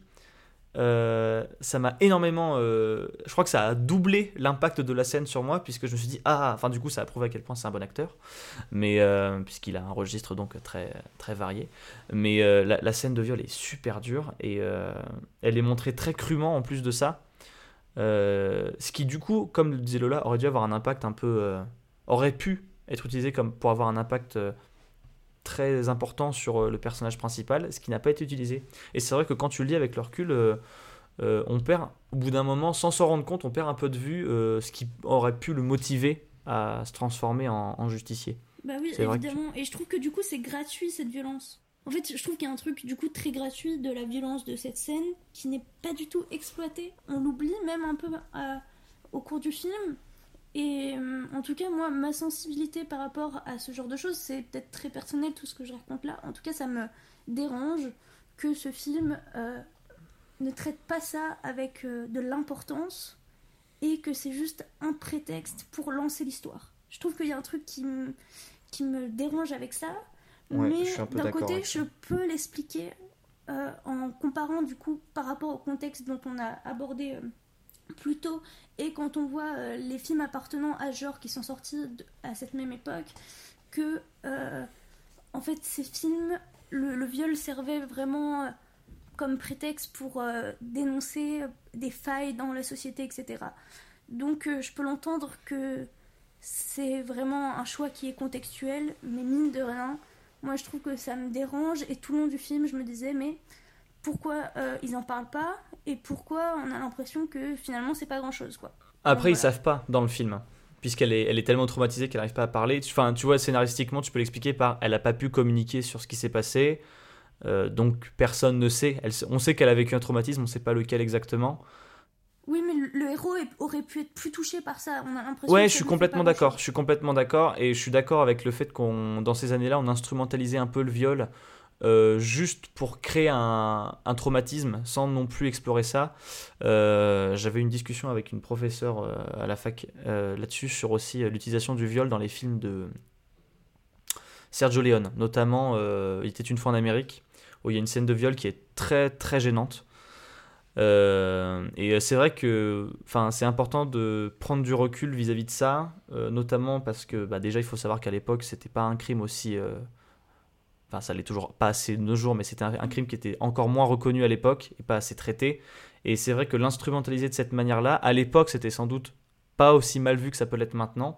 Euh, ça m'a énormément. euh, je crois que ça a doublé l'impact de la scène sur moi, puisque je me suis dit ah, enfin du coup ça a prouvé à quel point c'est un bon acteur, mais euh, puisqu'il a un registre donc très très varié. Mais la, scène de viol est super dure et elle est montrée très crûment en plus de ça. Ce qui du coup, comme le disait Lola, aurait dû avoir un impact un peu, aurait pu être utilisé comme pour avoir un impact très important sur euh, le personnage principal, ce qui n'a pas été utilisé. Et c'est vrai que quand tu le lis avec le recul, euh, euh, on perd, au bout d'un moment, sans s'en rendre compte, on perd un peu de vue euh, ce qui aurait pu le motiver à se transformer en, en justicier. Bah oui, évidemment. Et je trouve que du coup, c'est gratuit cette violence. En fait, je trouve qu'il y a un truc du coup très gratuit de la violence de cette scène qui n'est pas du tout exploité. On l'oublie même un peu au cours du film. Et euh, en tout cas, moi, ma sensibilité par rapport à ce genre de choses, c'est peut-être très personnel tout ce que je raconte là. En tout cas, ça me dérange que ce film euh, ne traite pas ça avec euh, de l'importance et que c'est juste un prétexte pour lancer l'histoire. Je trouve qu'il y a un truc qui me, qui me dérange avec ça, Ouais, mais d'un côté, je ça. peux l'expliquer euh, en comparant du coup par rapport au contexte dont on a abordé plus tôt et quand on voit euh, les films appartenant à genre qui sont sortis à cette même époque, que euh, en fait ces films, le, viol servait vraiment euh, comme prétexte pour dénoncer des failles dans la société, etc. Donc je peux l'entendre que c'est vraiment un choix qui est contextuel, mais mine de rien, moi je trouve que ça me dérange et tout le long du film je me disais mais pourquoi euh, ils en parlent pas et pourquoi on a l'impression que finalement c'est pas grand chose quoi. Après, Donc, ils voilà. savent pas dans le film, puisqu'elle est, elle est tellement traumatisée qu'elle n'arrive pas à parler. Enfin, tu vois, scénaristiquement, tu peux l'expliquer par elle a pas pu communiquer sur ce qui s'est passé, euh, donc personne ne sait. Elle, on sait qu'elle a vécu un traumatisme, on sait pas lequel exactement. Oui mais le, héros aurait pu être plus touché par ça, on a l'impression Ouais, que je suis complètement d'accord. Je suis complètement d'accord, et je suis d'accord avec le fait qu'on, dans ces années-là, on instrumentalisait un peu le viol. Euh, juste pour créer un, traumatisme sans non plus explorer ça. Euh, J'avais une discussion avec une professeure euh, à la fac là-dessus sur aussi l'utilisation du viol dans les films de Sergio Leone, notamment Il était une fois en Amérique, où il y a une scène de viol qui est très très gênante. Et c'est vrai que c'est important de prendre du recul vis-à-vis de ça, notamment parce que bah, déjà il faut savoir qu'à l'époque c'était pas un crime aussi. Enfin, ça l'est toujours pas assez de nos jours, mais c'était un, crime qui était encore moins reconnu à l'époque et pas assez traité. Et c'est vrai que l'instrumentaliser de cette manière-là, à l'époque c'était sans doute pas aussi mal vu que ça peut l'être maintenant.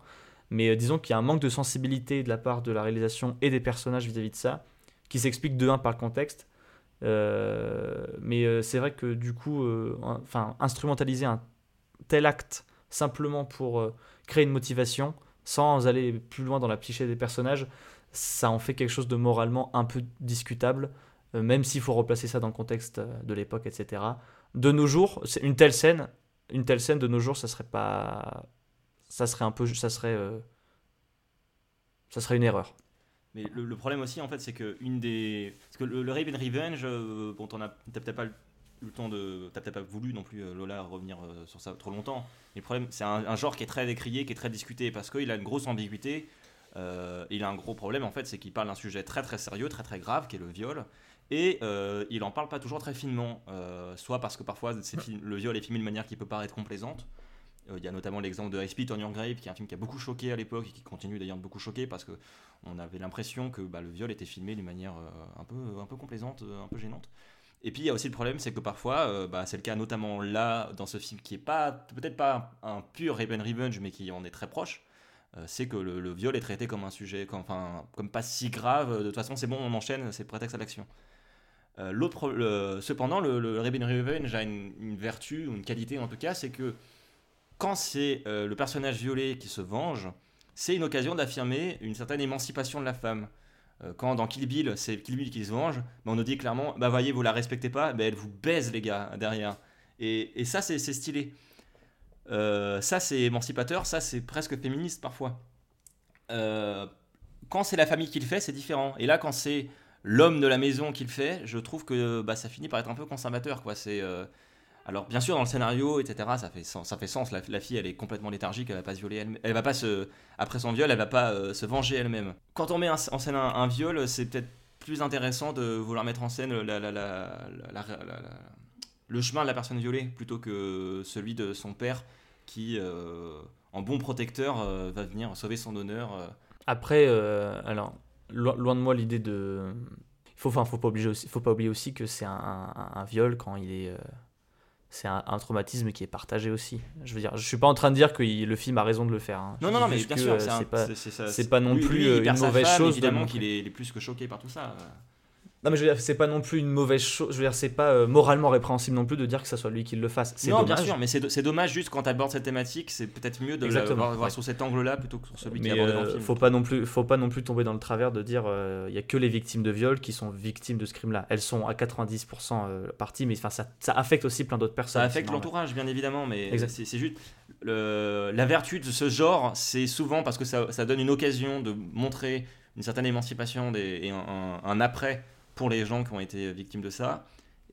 Mais euh, disons qu'il y a un manque de sensibilité de la part de la réalisation et des personnages vis-à-vis de ça, qui s'explique de un par le contexte. Euh, mais euh, c'est vrai que du coup, enfin, instrumentaliser un tel acte simplement pour créer une motivation, sans aller plus loin dans la psyché des personnages, ça en fait quelque chose de moralement un peu discutable, euh, même s'il faut replacer ça dans le contexte euh, de l'époque, etc. De nos jours, une telle scène, une telle scène de nos jours, ça serait pas, ça serait un peu, ça serait, euh, ça serait une erreur. Mais le, le problème aussi, en fait, c'est que une des. Parce que le, le Raven Revenge, euh, bon, t'en as t'as peut-être pas eu le temps de. T'as peut-être pas voulu non plus, Lola, revenir sur ça trop longtemps. Mais le problème, c'est un, un genre qui est très décrié, qui est très discuté, parce qu'il a une grosse ambiguïté. Euh, il a un gros problème, en fait, c'est qu'il parle d'un sujet très très sérieux, très très grave, qui est le viol. Et euh, il en parle pas toujours très finement, euh, soit parce que parfois le viol est filmé de manière qui peut paraître complaisante. Il y a notamment l'exemple de I Spit on Your Grave, qui est un film qui a beaucoup choqué à l'époque et qui continue d'ailleurs de beaucoup choquer parce que on avait l'impression que bah, le viol était filmé d'une manière un, peu, un peu complaisante, un peu gênante. Et puis il y a aussi le problème, c'est que parfois, bah, c'est le cas notamment là, dans ce film qui est pas peut-être pas un, un pur Raven Revenge, mais qui en est très proche, c'est que le, viol est traité comme un sujet, comme, enfin, comme pas si grave. De toute façon, c'est bon, on enchaîne, c'est prétexte à l'action. Euh, cependant, le, le Revenge a une, vertu, ou une qualité en tout cas, c'est que quand c'est euh, le personnage violé qui se venge, c'est une occasion d'affirmer une certaine émancipation de la femme. Euh, quand dans Kill Bill, c'est Kill Bill qui se venge, bah, on nous dit clairement, bah voyez, vous la respectez pas, bah, elle vous baise les gars derrière. Et, et ça, c'est stylé. Euh, ça, c'est émancipateur, ça, c'est presque féministe parfois. Euh, quand c'est la famille qui le fait, c'est différent. Et là, quand c'est l'homme de la maison qui le fait, je trouve que bah, ça finit par être un peu conservateur. Euh, Alors, bien sûr, dans le scénario, etc., ça fait sens. La, fille, elle est complètement léthargique, elle va pas se violer elle, va pas se, Après son viol, elle va pas se venger elle-même. Quand on met en scène un, viol, c'est peut-être plus intéressant de vouloir mettre en scène la- le chemin de la personne violée plutôt que celui de son père qui, euh, en bon protecteur, euh, va venir sauver son honneur. euh. Après, alors, lo- loin de moi l'idée de. Il faut, enfin, faut pas oublier aussi, faut pas oublier aussi que c'est un, un- un viol quand il est. C'est un, un traumatisme qui est partagé aussi. Je veux dire, je suis pas en train de dire que il- le film a raison de le faire. hein. Non, non, non, mais bien sûr, c'est pas, pas non plus lui, une mauvaise femme, chose. de Évidemment qu'il est, il est plus que choqué par tout ça. Euh. Non, mais je veux dire, c'est pas non plus une mauvaise chose. Je veux dire, c'est pas euh, moralement répréhensible non plus de dire que ça soit lui qui le fasse. C'est Non, dommage. bien sûr, mais c'est do- c'est dommage juste quand tu abordes cette thématique, c'est peut-être mieux de la voir, voir sous cet angle-là plutôt que sur celui qui est Mais abordé dans euh, le film. faut pas non plus, faut pas non plus tomber dans le travers de dire il y a que les victimes de viol qui sont victimes de ce crime-là. Elles sont à 90% euh, parties, mais enfin ça, ça affecte aussi plein d'autres personnes. Ça affecte l'entourage, bien évidemment, mais c'est c'est juste. le- la vertu de ce genre, c'est souvent parce que ça, ça donne une occasion de montrer une certaine émancipation des- et un, un- un après pour les gens qui ont été victimes de ça.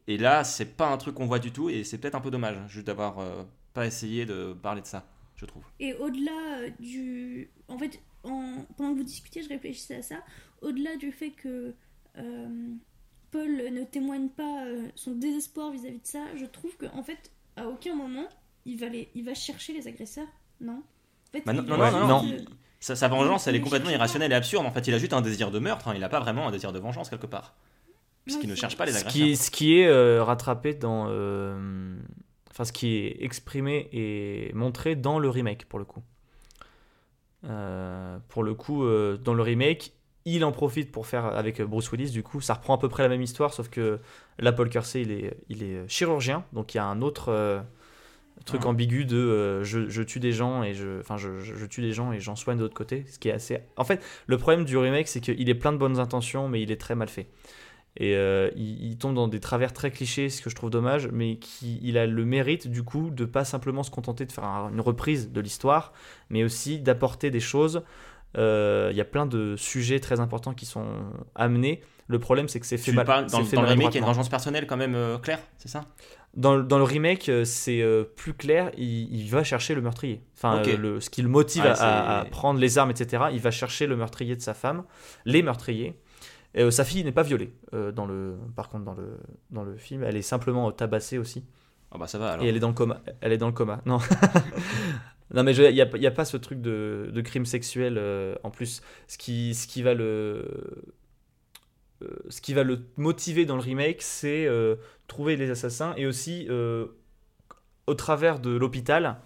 Et là, c'est pas un truc qu'on voit du tout, et c'est peut-être un peu dommage, juste d'avoir euh, pas essayé de parler de ça, je trouve. Et au-delà euh, du. En fait, en- pendant que vous discutiez, je réfléchissais à ça. Au-delà du fait que euh, Paul ne témoigne pas son désespoir vis-à-vis de ça, je trouve qu'en fait, à aucun moment, il va, les... il va chercher les agresseurs. Non? En fait, Bah non, non, non, Sa, sa vengeance, Il- elle est complètement irrationnelle et absurde. En fait, il a juste un désir de meurtre, hein, il n'a pas vraiment un désir de vengeance quelque part. Puisqu'il Ouais, ne c'est- cherche pas les Ce agresseurs. qui est, ce qui est euh, rattrapé dans, euh, enfin ce qui est exprimé et montré dans le remake pour le coup. Euh, pour le coup, euh, dans le remake, il en profite pour faire avec Bruce Willis. Du coup, ça reprend à peu près la même histoire, sauf que là, Paul Kersey, il est, il est chirurgien, donc il y a un autre euh, truc Ah. ambigu de euh, je, je tue des gens et je, enfin je, je- je tue des gens et j'en soigne de l'autre côté, ce qui est assez. En fait, le problème du remake, c'est qu'il est plein de bonnes intentions, mais il est très mal fait. Et euh, il, il tombe dans des travers très clichés, ce que je trouve dommage, mais qui, il a le mérite du coup de pas simplement se contenter de faire un- une reprise de l'histoire, mais aussi d'apporter des choses. Euh, Il y a plein de sujets très importants qui sont amenés. Le problème, c'est que c'est fait mal. dans, fait dans le remake, il y a une vengeance personnelle quand même euh, claire, c'est ça? Dans, le- dans le remake, c'est euh, plus clair. Il, il va chercher le meurtrier. Enfin, le, ce qui le motive Ouais, à prendre les armes, etc. Il va chercher le meurtrier de sa femme, les meurtriers. Et, euh, sa fille n'est pas violée. euh, dans le, par contre, dans le, dans le film, elle est simplement euh, tabassée aussi. Ah bah ça va alors. Et elle est dans le coma. Elle est dans le coma. Non. non, mais il n'y a, y a pas ce truc de, de crime sexuel euh, en plus. Ce qui, ce qui va le. euh, Ce qui va le motiver dans le remake, c'est euh, trouver les assassins et aussi, au travers de l'hôpital,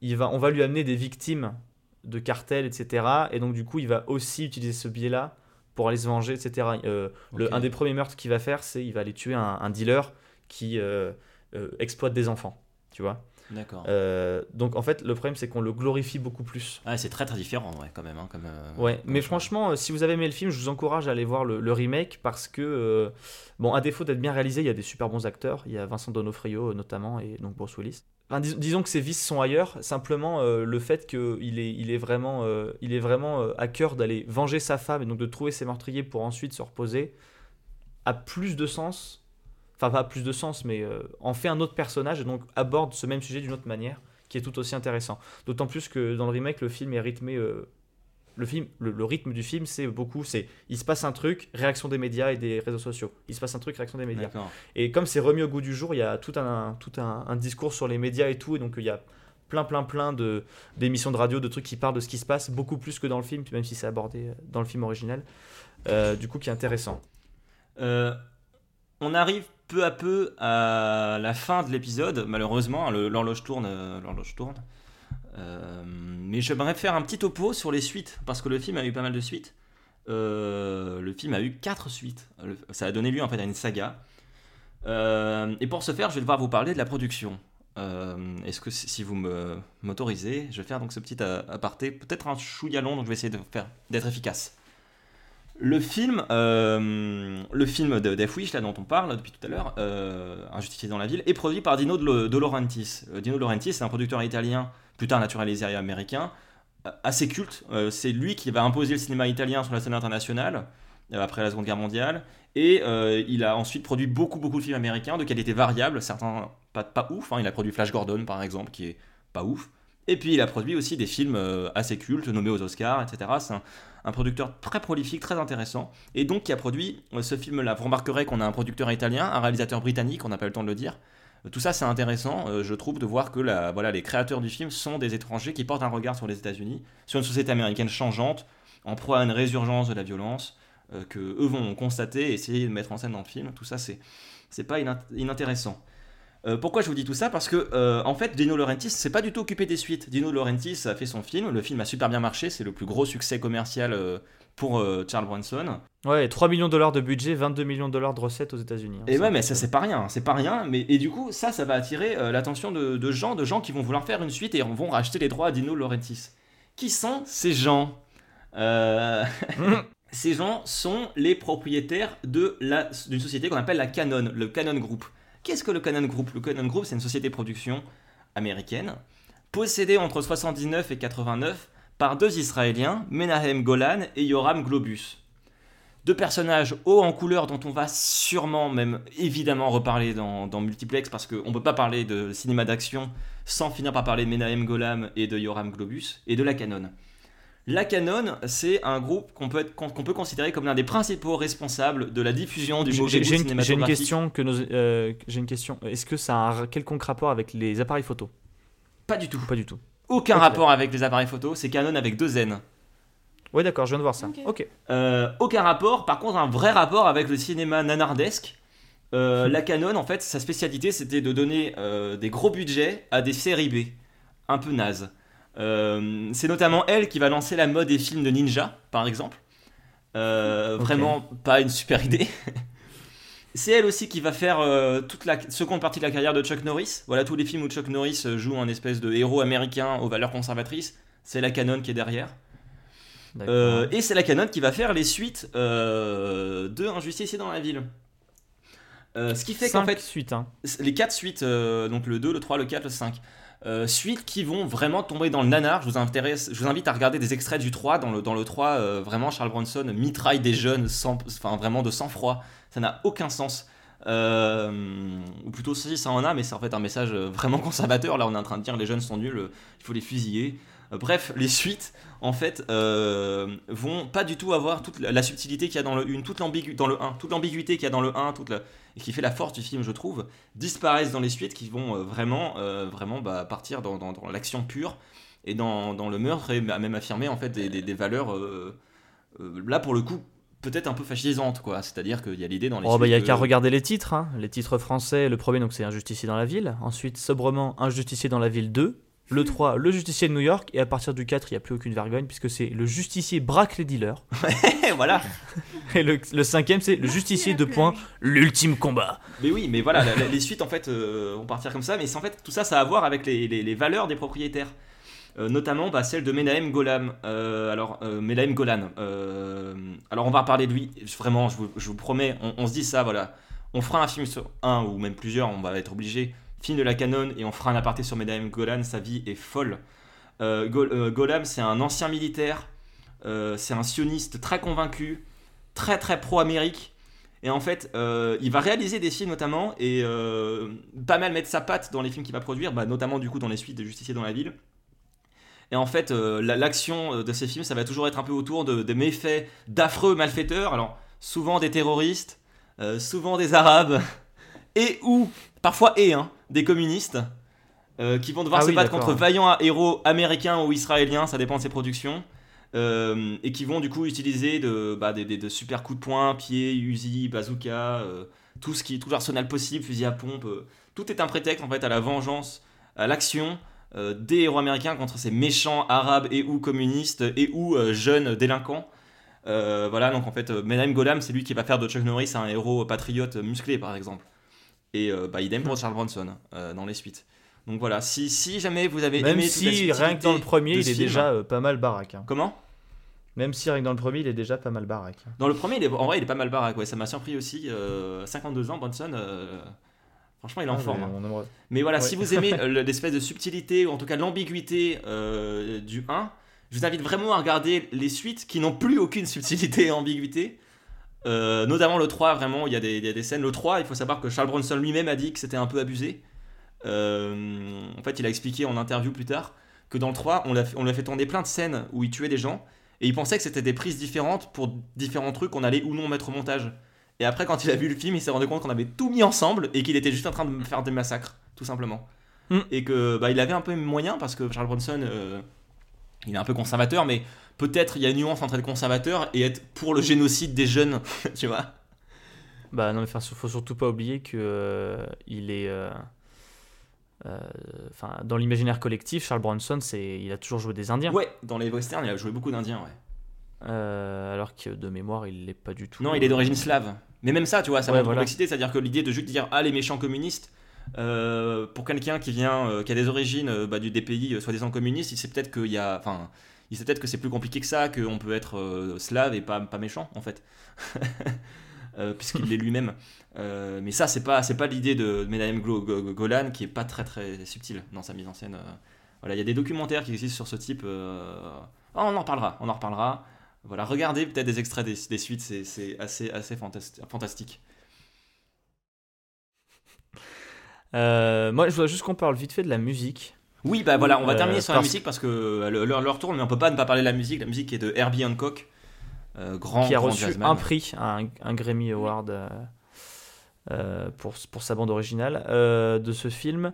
il va, on va lui amener des victimes de cartels, etc. Et donc, du coup, il va aussi utiliser ce biais-là pour aller se venger, etc. Euh, le- un des premiers meurtres qu'il va faire, c'est il va aller tuer un, un dealer qui euh, euh, exploite des enfants, tu vois. D'accord. Donc en fait, le problème c'est qu'on le glorifie beaucoup plus. Ah, c'est très très différent, ouais, quand même. hein, comme, Ouais, comme mais franchement, si vous avez aimé le film, je vous encourage à aller voir le, le remake parce que, bon, à défaut d'être bien réalisé, il y a des super bons acteurs. Il y a Vincent Donofrio notamment et donc Bruce Willis. Disons que ses vices sont ailleurs. Simplement, euh, le fait qu'il est, vraiment, euh, euh, à cœur d'aller venger sa femme et donc de trouver ses meurtriers pour ensuite se reposer a plus de sens. Enfin, pas plus de sens, mais en fait un autre personnage et donc aborde ce même sujet d'une autre manière qui est tout aussi intéressant. D'autant plus que dans le remake, le film est rythmé. Le, film, le, le rythme du film, c'est beaucoup. C'est il se passe un truc, réaction des médias et des réseaux sociaux. Il se passe un truc, réaction des médias. Et comme c'est remis au goût du jour, il y a tout un, tout un, un discours sur les médias et tout. Et donc il y a plein, plein, plein de, d'émissions de radio, de trucs qui parlent de ce qui se passe, beaucoup plus que dans le film, même si c'est abordé euh, dans le film original. Euh, du coup, qui est intéressant. Euh, on arrive peu à peu à la fin de l'épisode. Malheureusement, le- l'horloge tourne. l'horloge tourne. Euh, mais j'aimerais faire un petit topo sur les suites, parce que le film a eu pas mal de suites. Euh, le film a eu quatre suites. Le- ça a donné lieu en fait à une saga. Euh, et pour ce faire, je vais devoir vous parler de la production. Est-ce que si vous m'autorisez, je vais faire donc ce petit aparté, peut-être un chouïa long, donc je vais essayer d'être efficace. Le film, le film de Death Wish là dont on parle depuis tout à l'heure, Injustifié dans la ville, est produit par Dino De, Laurentiis. Dino De Laurentiis, c'est un producteur italien, plus tard naturalisé américain, assez culte. Euh, c'est lui qui va imposer le cinéma italien sur la scène internationale euh, après la Seconde Guerre mondiale. Et euh, il a ensuite produit beaucoup, beaucoup de films américains de qualité variable, certains pas, ouf. hein. Il a produit Flash Gordon, par exemple, qui est pas ouf. Et puis il a produit aussi des films euh, assez cultes, nommés aux Oscars, etc. C'est un, producteur très prolifique, très intéressant. Et donc qui a produit euh, ce film-là. Vous remarquerez qu'on a un producteur italien, un réalisateur britannique, on n'a pas eu le temps de le dire. Tout ça, c'est intéressant, euh, je trouve, de voir que la, voilà, les créateurs du film sont des étrangers qui portent un regard sur les États-Unis, sur une société américaine changeante, en proie à une résurgence de la violence, euh, que eux vont constater et essayer de mettre en scène dans le film. Tout ça, c'est pas inint- inintéressant. Euh, pourquoi je vous dis tout ça? Parce que en fait, Dino Laurentiis s'est pas du tout occupé des suites. Dino Laurentiis a fait son film, le film a super bien marché, c'est le plus gros succès commercial pour euh, Charles Bronson. Ouais, 3 millions de dollars de budget, 22 millions de dollars de recettes aux États-Unis. hein. Et ouais, mais ça c'est pas rien, c'est pas rien. Mais et du coup, ça, ça va attirer euh, l'attention de, de gens, de gens qui vont vouloir faire une suite et vont racheter les droits à Dino Laurentiis. Qui sont ces gens? Euh, Ces gens sont les propriétaires d'une société qu'on appelle la Canon, le Canon Group. Qu'est-ce que le Canon Group? Le Canon Group, c'est une société de production américaine possédée entre 79 et 89 par deux Israéliens, Menahem Golan et Yoram Globus deux personnages hauts en couleur dont on va sûrement, même évidemment, reparler dans, dans Multiplex parce qu'on ne peut pas parler de cinéma d'action sans finir par parler de Menahem Golam et de Yoram Globus et de la Canon. La Canon, c'est un groupe qu'on peut, être- qu'on peut considérer comme l'un des principaux responsables de la diffusion du mauvais J'ai goût une, j'ai une cinématographique. question que euh, j'ai une question. Est-ce que ça a un quelconque rapport avec les appareils photo? Pas du tout. Pas du tout. Aucun rapport avec les appareils photo, c'est Canon avec deux N. Ouais, d'accord, je viens de voir ça. Ok. Euh, aucun rapport, par contre un vrai rapport avec le cinéma nanardesque. Euh, la Canon, en fait, sa spécialité c'était de donner euh, des gros budgets à des séries B, un peu nazes. Euh, c'est notamment elle qui va lancer la mode des films de ninja, par exemple. Euh. Vraiment pas une super idée. C'est elle aussi qui va faire euh, toute la seconde partie de la carrière de Chuck Norris. Voilà, tous les films où Chuck Norris euh, joue un espèce de héros américain aux valeurs conservatrices, c'est la Canon qui est derrière. Euh, et c'est la Canon qui va faire les suites euh, de Un justicier dans la ville. Ce qui fait qu'en fait, suites, hein. les 4 suites, donc le 2, le 3, le 4, le 5, euh, suites qui vont vraiment tomber dans le nanar. Je vous, vous invite à regarder des extraits du 3. Dans le, dans le 3, euh, vraiment, Charles Bronson mitraille des jeunes, sans, enfin vraiment de sang-froid. Ça n'a aucun sens. Euh, ou plutôt, si, ça en a, mais c'est en fait un message vraiment conservateur. Là, on est en train de dire les jeunes sont nuls, il faut les fusiller. Bref, les suites, en fait, euh, vont pas du tout avoir toute la, subtilité qu'il y a dans le 1, toute dans le 1, toute l'ambiguïté qu'il y a dans le 1, toute la- et qui fait la force du film, je trouve, disparaissent dans les suites qui vont euh, vraiment, euh, vraiment bah, partir dans, dans- dans l'action pure et dans, dans le meurtre et même affirmer en fait des, des- des valeurs, euh, là pour le coup, peut-être un peu fascisantes, quoi. C'est-à-dire qu'il y a l'idée dans les Oh, bah, il y a qu'à regarder les titres. hein. Les titres français, le premier, donc c'est Un justicier dans la ville. Ensuite, sobrement, Un justicier dans la ville 2. Le 3, Le justicier de New York. Et à partir du 4, il n'y a plus aucune vergogne, puisque c'est Le justicier braque les dealers. voilà. Et le, le cinquième, c'est Le justicier de point, l'ultime combat. Mais oui, mais voilà, la- la- les suites en fait euh, vont partir comme ça, mais c'est en fait tout ça, ça a à voir avec les, les- les valeurs des propriétaires. Euh, notamment bah, celle de Menahem Golam. Euh, alors, euh, Menahem Golan. Euh, alors, on va reparler de lui. Vraiment, je vous, je vous promets, on, on se dit ça, voilà. On fera un film sur un ou même plusieurs, on va être obligé. Film de la canon et on fera un aparté sur Menahem Golan. Sa vie est folle. Euh, euh, Golam, c'est un ancien militaire. Euh, c'est un sioniste très convaincu, très très pro-Amérique. Et en fait, euh, il va réaliser des films notamment et pas mal mettre sa patte dans les films qu'il va produire, bah, notamment du coup dans les suites des Justiciers dans la ville. Et en fait, la- l'action de ces films, ça va toujours être un peu autour de, méfaits d'affreux malfaiteurs. Alors, souvent des terroristes, souvent des arabes, et ou, parfois et, hein, des communistes, euh, qui vont devoir Ah se oui, battre contre vaillants héros américains ou israéliens, ça dépend de ses productions. Euh, et qui vont du coup utiliser de, bah, des, des- de super coups de poing, pieds, Uzi, bazooka, euh, tout ce qui, tout l'arsenal possible, fusil à pompe. tout est un prétexte en fait à la vengeance, à l'action des héros américains contre ces méchants arabes et ou communistes et ou jeunes délinquants. Voilà, donc en fait, Menahem Golam, c'est lui qui va faire de Chuck Norris un héros patriote musclé, par exemple. Et euh, bah, idem pour Charles Bronson euh, dans les suites. Donc voilà, si, si jamais vous avez Même aimé si, rien que dans le premier, il est déjà euh, pas mal baraque. hein. Comment? Même si, rien que dans le premier, il est déjà pas mal baraque. Dans le premier, il est, en vrai, il est pas mal baraque, ouais, ça m'a surpris aussi. euh, 52 ans, Bronson, franchement, il est en Ah, forme. mais hein. aimerait- Mais voilà, Ouais. si vous aimez l'espèce de subtilité, ou en tout cas l'ambiguïté euh, du 1, Je vous invite vraiment à regarder les suites qui n'ont plus aucune subtilité et ambiguïté. Euh, notamment le 3, vraiment, il y, a des, il y a des scènes. Le 3, il faut savoir que Charles Bronson lui-même a dit que c'était un peu abusé. Euh, en fait, il a expliqué en interview plus tard que dans le 3, on, l'a fait- on lui a fait tourner plein de scènes où il tuait des gens. Et il pensait que c'était des prises différentes pour différents trucs qu'on allait ou non mettre au montage. Et après, quand il a vu le film, il s'est rendu compte qu'on avait tout mis ensemble et qu'il était juste en train de faire des massacres, tout simplement. Mm. Et que bah, il avait un peu moyen parce que Charles Bronson, euh, il est un peu conservateur, mais peut-être il y a une nuance entre être conservateur et être pour le génocide des jeunes, tu vois. Bah non, mais faut surtout pas oublier que euh, il est. euh, euh, Enfin, dans l'imaginaire collectif, Charles Bronson, c'est, il a toujours joué des Indiens. Ouais, dans les westerns, il a joué beaucoup d'Indiens, ouais. Euh, alors que de mémoire, il l'est pas du tout. Non, il est d'origine slave. Mais même ça, tu vois, ça Ouais, montre voilà. complexité, c'est-à-dire que l'idée de juste dire ah les méchants communistes, pour quelqu'un qui vient, qui a des origines bah, du des pays soi-disant communistes, il sait peut-être qu'il y a, enfin, il sait peut-être que c'est plus compliqué que ça, qu'on peut être euh, slave et pas pas méchant en fait, Euh, puisqu'il l'est lui-même. Euh, mais ça, c'est pas pas l'idée de Go- Golan qui est pas très très subtile dans sa mise en scène. Voilà, il y a des documentaires qui existent sur ce type. ah, on en reparlera, on en reparlera. Voilà, regardez peut-être des extraits des, suites, c'est- assez, assez fantasti- fantastique. Moi, je voudrais juste qu'on parle vite fait de la musique. Oui, bah voilà, on va Euh, terminer sur la parce- musique parce que euh, l'heure leur tourne, mais on peut pas ne pas parler de la musique. La musique est de Herbie Hancock, euh, grand, qui a grand reçu jazzman. un prix, un, un Grammy Award pour, pour sa bande originale de ce film,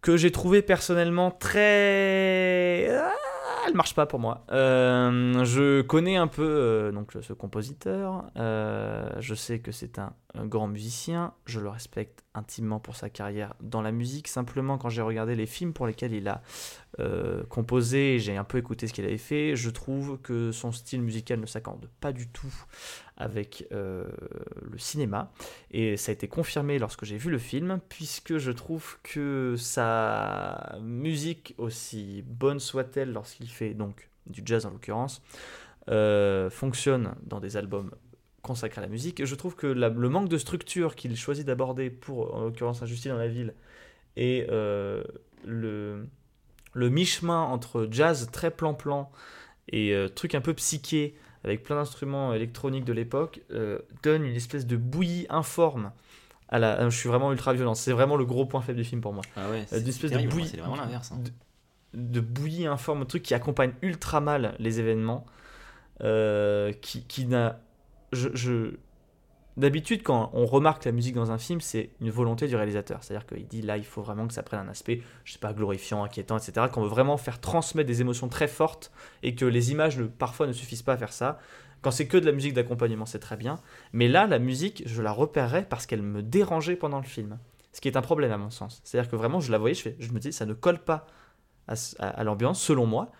que j'ai trouvé personnellement très... Ah, elle marche pas pour moi. Euh, je connais un peu euh, donc, ce compositeur, euh, je sais que c'est un grand musicien, je le respecte intimement pour sa carrière dans la musique, simplement quand j'ai regardé les films pour lesquels il a euh, composé, j'ai un peu écouté ce qu'il avait fait, je trouve que son style musical ne s'accorde pas du tout avec euh, le cinéma. Et ça a été confirmé lorsque j'ai vu le film, puisque je trouve que sa musique, aussi bonne soit-elle lorsqu'il fait donc du jazz en l'occurrence, euh, fonctionne dans des albums consacrés à la musique. Je trouve que la- le manque de structure qu'il choisit d'aborder pour, en l'occurrence, Injustice dans la ville, et euh, le, le mi-chemin entre jazz très plan-plan et euh, truc un peu psyché avec plein d'instruments électroniques de l'époque euh, donne une espèce de bouillie informe. À la, je suis vraiment ultra violent. C'est vraiment le gros point faible du film pour moi. Ah ouais, c'est espèce terrible, de bouillie, c'est vraiment l'inverse. hein. de bouillie informe, un truc qui accompagne ultra mal les événements, qui, qui n'a, d'habitude quand on remarque la musique dans un film, c'est une volonté du réalisateur, c'est-à-dire qu'il dit là il faut vraiment que ça prenne un aspect, je sais pas glorifiant, inquiétant, etc. Qu'on veut vraiment faire transmettre des émotions très fortes et que les images parfois ne suffisent pas à faire ça. Quand c'est que de la musique d'accompagnement, c'est très bien. Mais là, la musique, je la repérerais parce qu'elle me dérangeait pendant le film. Ce qui est un problème à mon sens. C'est-à-dire que vraiment, je la voyais, je, me dis, ça ne colle pas à l'ambiance, selon moi.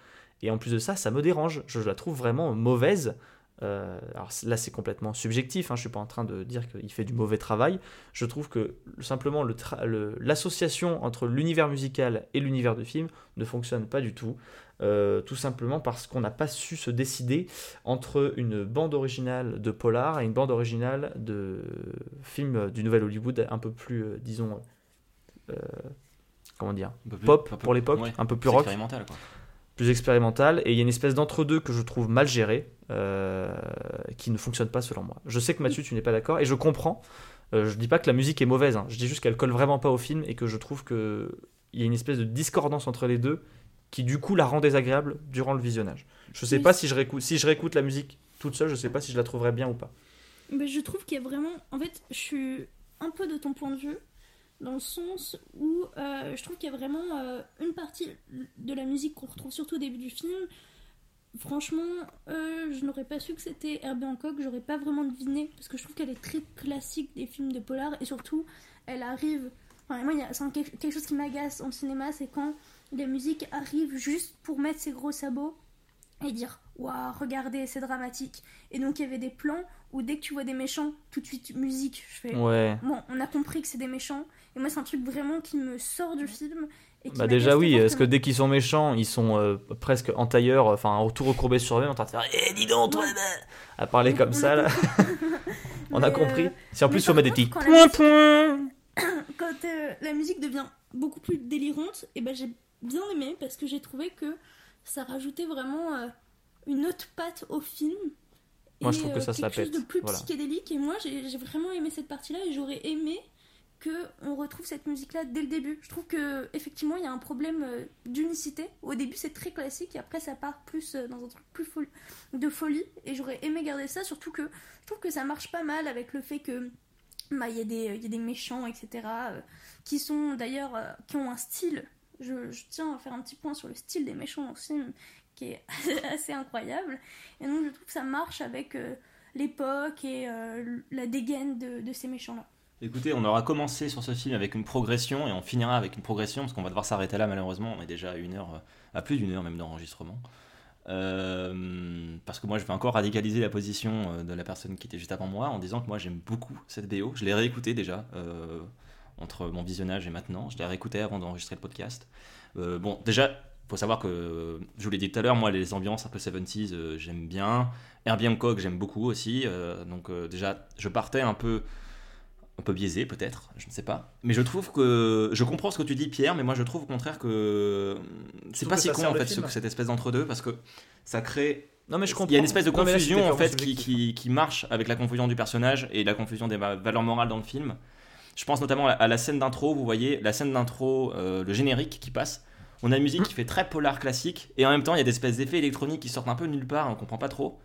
Et en plus de ça, ça me dérange. Je la trouve vraiment mauvaise. Euh, alors là, c'est complètement subjectif. Hein, je suis pas en train de dire qu'il fait du mauvais travail. Je trouve que simplement l'association entre l'univers musical et l'univers du film ne fonctionne pas du tout. Euh, tout simplement parce qu'on n'a pas su se décider entre une bande originale de polar et une bande originale de film du Nouvel Hollywood un peu plus, euh, disons, comment dire, pop un peu- pour l'époque, ouais, un peu plus rock, quoi. Plus expérimental, et il y a une espèce d'entre-deux que je trouve mal géré, euh, qui ne fonctionne pas selon moi. Je sais que Mathieu, tu n'es pas d'accord, et je comprends. Euh, je dis pas que la musique est mauvaise, hein. je dis juste qu'elle colle vraiment pas au film, et que je trouve que il y a une espèce de discordance entre les deux, qui du coup la rend désagréable durant le visionnage. Je sais Oui. pas si je réécoute, si je réécoute la musique toute seule, je sais pas si je la trouverais bien ou pas. Mais je trouve qu'il y a vraiment. En fait, je suis un peu de ton point de vue, dans le sens où euh, je trouve qu'il y a vraiment euh, une partie de la musique qu'on retrouve surtout au début du film. Franchement, euh, je n'aurais pas su que c'était Herbie Hancock, j'aurais pas vraiment deviné, parce que je trouve qu'elle est très classique des films de polar, et surtout, elle arrive. Enfin, moi, c'est quelque chose qui m'agace en cinéma, c'est quand la musique arrive juste pour mettre ses gros sabots et dire Waouh, regardez, c'est dramatique. Et donc il y avait des plans où dès que tu vois des méchants, tout de suite musique. Je fais Ouais. Bon, on a compris que c'est des méchants. Et moi, c'est un truc vraiment qui me sort du film. Et qui Bah déjà oui, parce que dès qu'ils sont méchants, ils sont euh, presque en tailleur, enfin tout recourbés sur eux, en train de faire Eh dis donc toi bah à parler comme ça là. on a compris. euh, Si en plus par on met des petits quand la point musique- point. quand euh, la musique devient beaucoup plus délirante, et ben j'ai bien aimé parce que j'ai trouvé que ça rajoutait vraiment euh, une autre patte au film. Moi, je trouve que ça se la quelque chose de pète, plus voilà. psychédélique. Et moi, j'ai j'ai vraiment aimé cette partie-là et j'aurais aimé que on retrouve cette musique-là dès le début. Je trouve que effectivement, il y a un problème euh, d'unicité. Au début, c'est très classique et après, ça part plus euh, dans un truc plus de folie. Et j'aurais aimé garder ça, surtout que je trouve que ça marche pas mal avec le fait que bah, il y, des- il y a des méchants, etc., euh, qui sont d'ailleurs, qui ont un style. Je, tiens à faire un petit point sur le style des méchants dans ce film, qui est assez incroyable. Et donc, je trouve que ça marche avec l'époque et la dégaine de ces méchants-là. Écoutez, on aura commencé sur ce film avec une progression et on finira avec une progression parce qu'on va devoir s'arrêter là malheureusement. On est déjà à une heure, euh, à plus d'une heure même d'enregistrement. Euh, parce que moi je vais encore radicaliser la position euh, de la personne qui était juste avant moi en disant que moi j'aime beaucoup cette BO. Je l'ai réécouté déjà entre mon visionnage et maintenant. Je l'ai réécouté avant d'enregistrer le podcast. Bon, déjà, faut savoir que je vous l'ai dit tout à l'heure, moi les ambiances un peu 70s euh, j'aime bien. Herbie Hancock j'aime beaucoup aussi. donc déjà, je partais un peu un peu biaisé peut-être, je ne sais pas. Mais je trouve que je comprends ce que tu dis Pierre, mais moi je trouve au contraire que c'est pas que si con en fait ce- cette espèce d'entre deux parce que ça crée Non, mais je comprends. il y a une espèce de là, confusion en fait qui, qui, qui marche avec la confusion du personnage et la confusion des va- valeurs morales dans le film. Je pense notamment à la, scène d'intro, vous voyez, la scène d'intro, euh, le générique qui passe. On a une musique qui fait très polar classique et en même temps il y a des espèces d'effets électroniques qui sortent un peu nulle part, on comprend pas trop.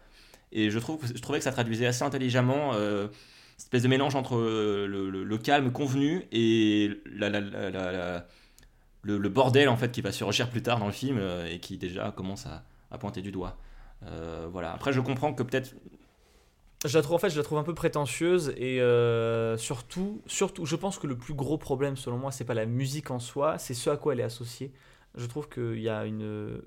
Et je, trouve, que- je trouvais que ça traduisait assez intelligemment euh, espèce de mélange entre euh, le, calme convenu et le, bordel en fait qui va surgir plus tard dans le film euh, et qui déjà commence à, pointer du doigt. Euh, voilà. Après, je comprends que peut-être. Je la trouve en fait, je trouve un peu prétentieuse et surtout, surtout, je pense que le plus gros problème selon moi, c'est pas la musique en soi, c'est ce à quoi elle est associée. Je trouve qu'il y a une,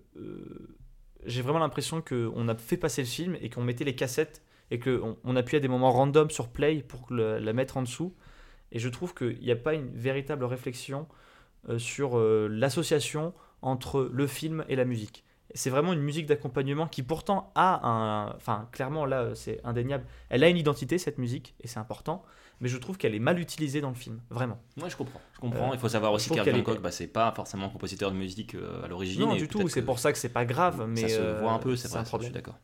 j'ai vraiment l'impression qu'on a fait passer le film et qu'on mettait les cassettes et qu'on on appuyait à des moments random sur play pour le- la mettre en dessous. Et je trouve qu'il n'y a pas une véritable réflexion euh, sur euh, l'association entre le film et la musique. C'est vraiment une musique d'accompagnement qui pourtant a un... Enfin, clairement, là, c'est indéniable. Elle a une identité, cette musique, et c'est important. Mais je trouve qu'elle est mal utilisée dans le film, vraiment. Moi, je comprends. Je comprends. Euh, Il faut savoir aussi qu'Herbie est- Hancock, bah, c'est pas forcément compositeur de musique à l'origine. Non, et du tout, c'est que pour ça que c'est pas grave, mais... ça se voit un peu, c'est vrai. un ça, Je problème. suis d'accord.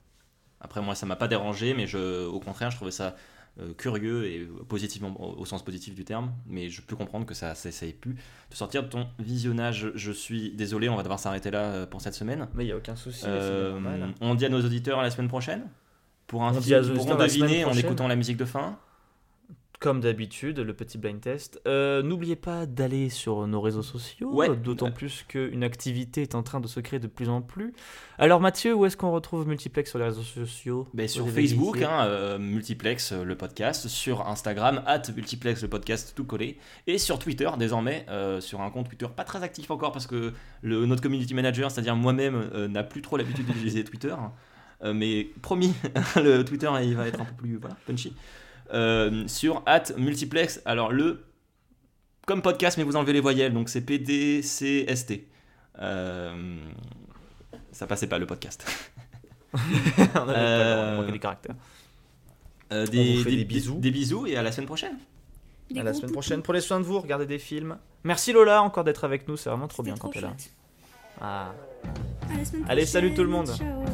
Après, moi, ça m'a pas dérangé, mais je, au contraire, je trouvais ça euh, curieux et positivement, au, au sens positif du terme. Mais je peux comprendre que ça, ça, ça ait pu te sortir de ton visionnage. Je suis désolé, on va devoir s'arrêter là euh, pour cette semaine. Mais il n'y a aucun souci, Euh, on dit à nos auditeurs à la semaine prochaine pour un On dit à film, pourront auditeurs la semaine deviner en écoutant la musique de fin. Comme d'habitude, le petit blind test. Euh, N'oubliez pas d'aller sur nos réseaux sociaux, Ouais. d'autant Ouais. plus qu'une activité est en train de se créer de plus en plus. Alors Mathieu, où est-ce qu'on retrouve Multiplex sur les réseaux sociaux? Ben, sur Facebook, hein, euh, Multiplex euh, le podcast, sur Instagram, at Multiplex le podcast tout collé, et sur Twitter désormais, euh, sur un compte Twitter pas très actif encore parce que le, notre community manager, c'est-à-dire moi-même, n'a plus trop l'habitude d'utiliser Twitter. Euh, mais promis, le Twitter il va être un peu plus voilà, punchy. Euh, sur at Multiplex, alors le comme podcast, mais vous enlevez les voyelles, donc c'est PDCST. Euh, ça passait pas le podcast. On avait Euh, caractères. Euh, On des, vous fait des- des bisous. Des bisous et à la semaine prochaine. Des À la semaine prochaine. Prenez soin de vous, regardez des films. Merci Lola encore d'être avec nous, c'est vraiment trop bien quand t'es là. Ah. À la semaine Allez, salut tout le monde. Ciao.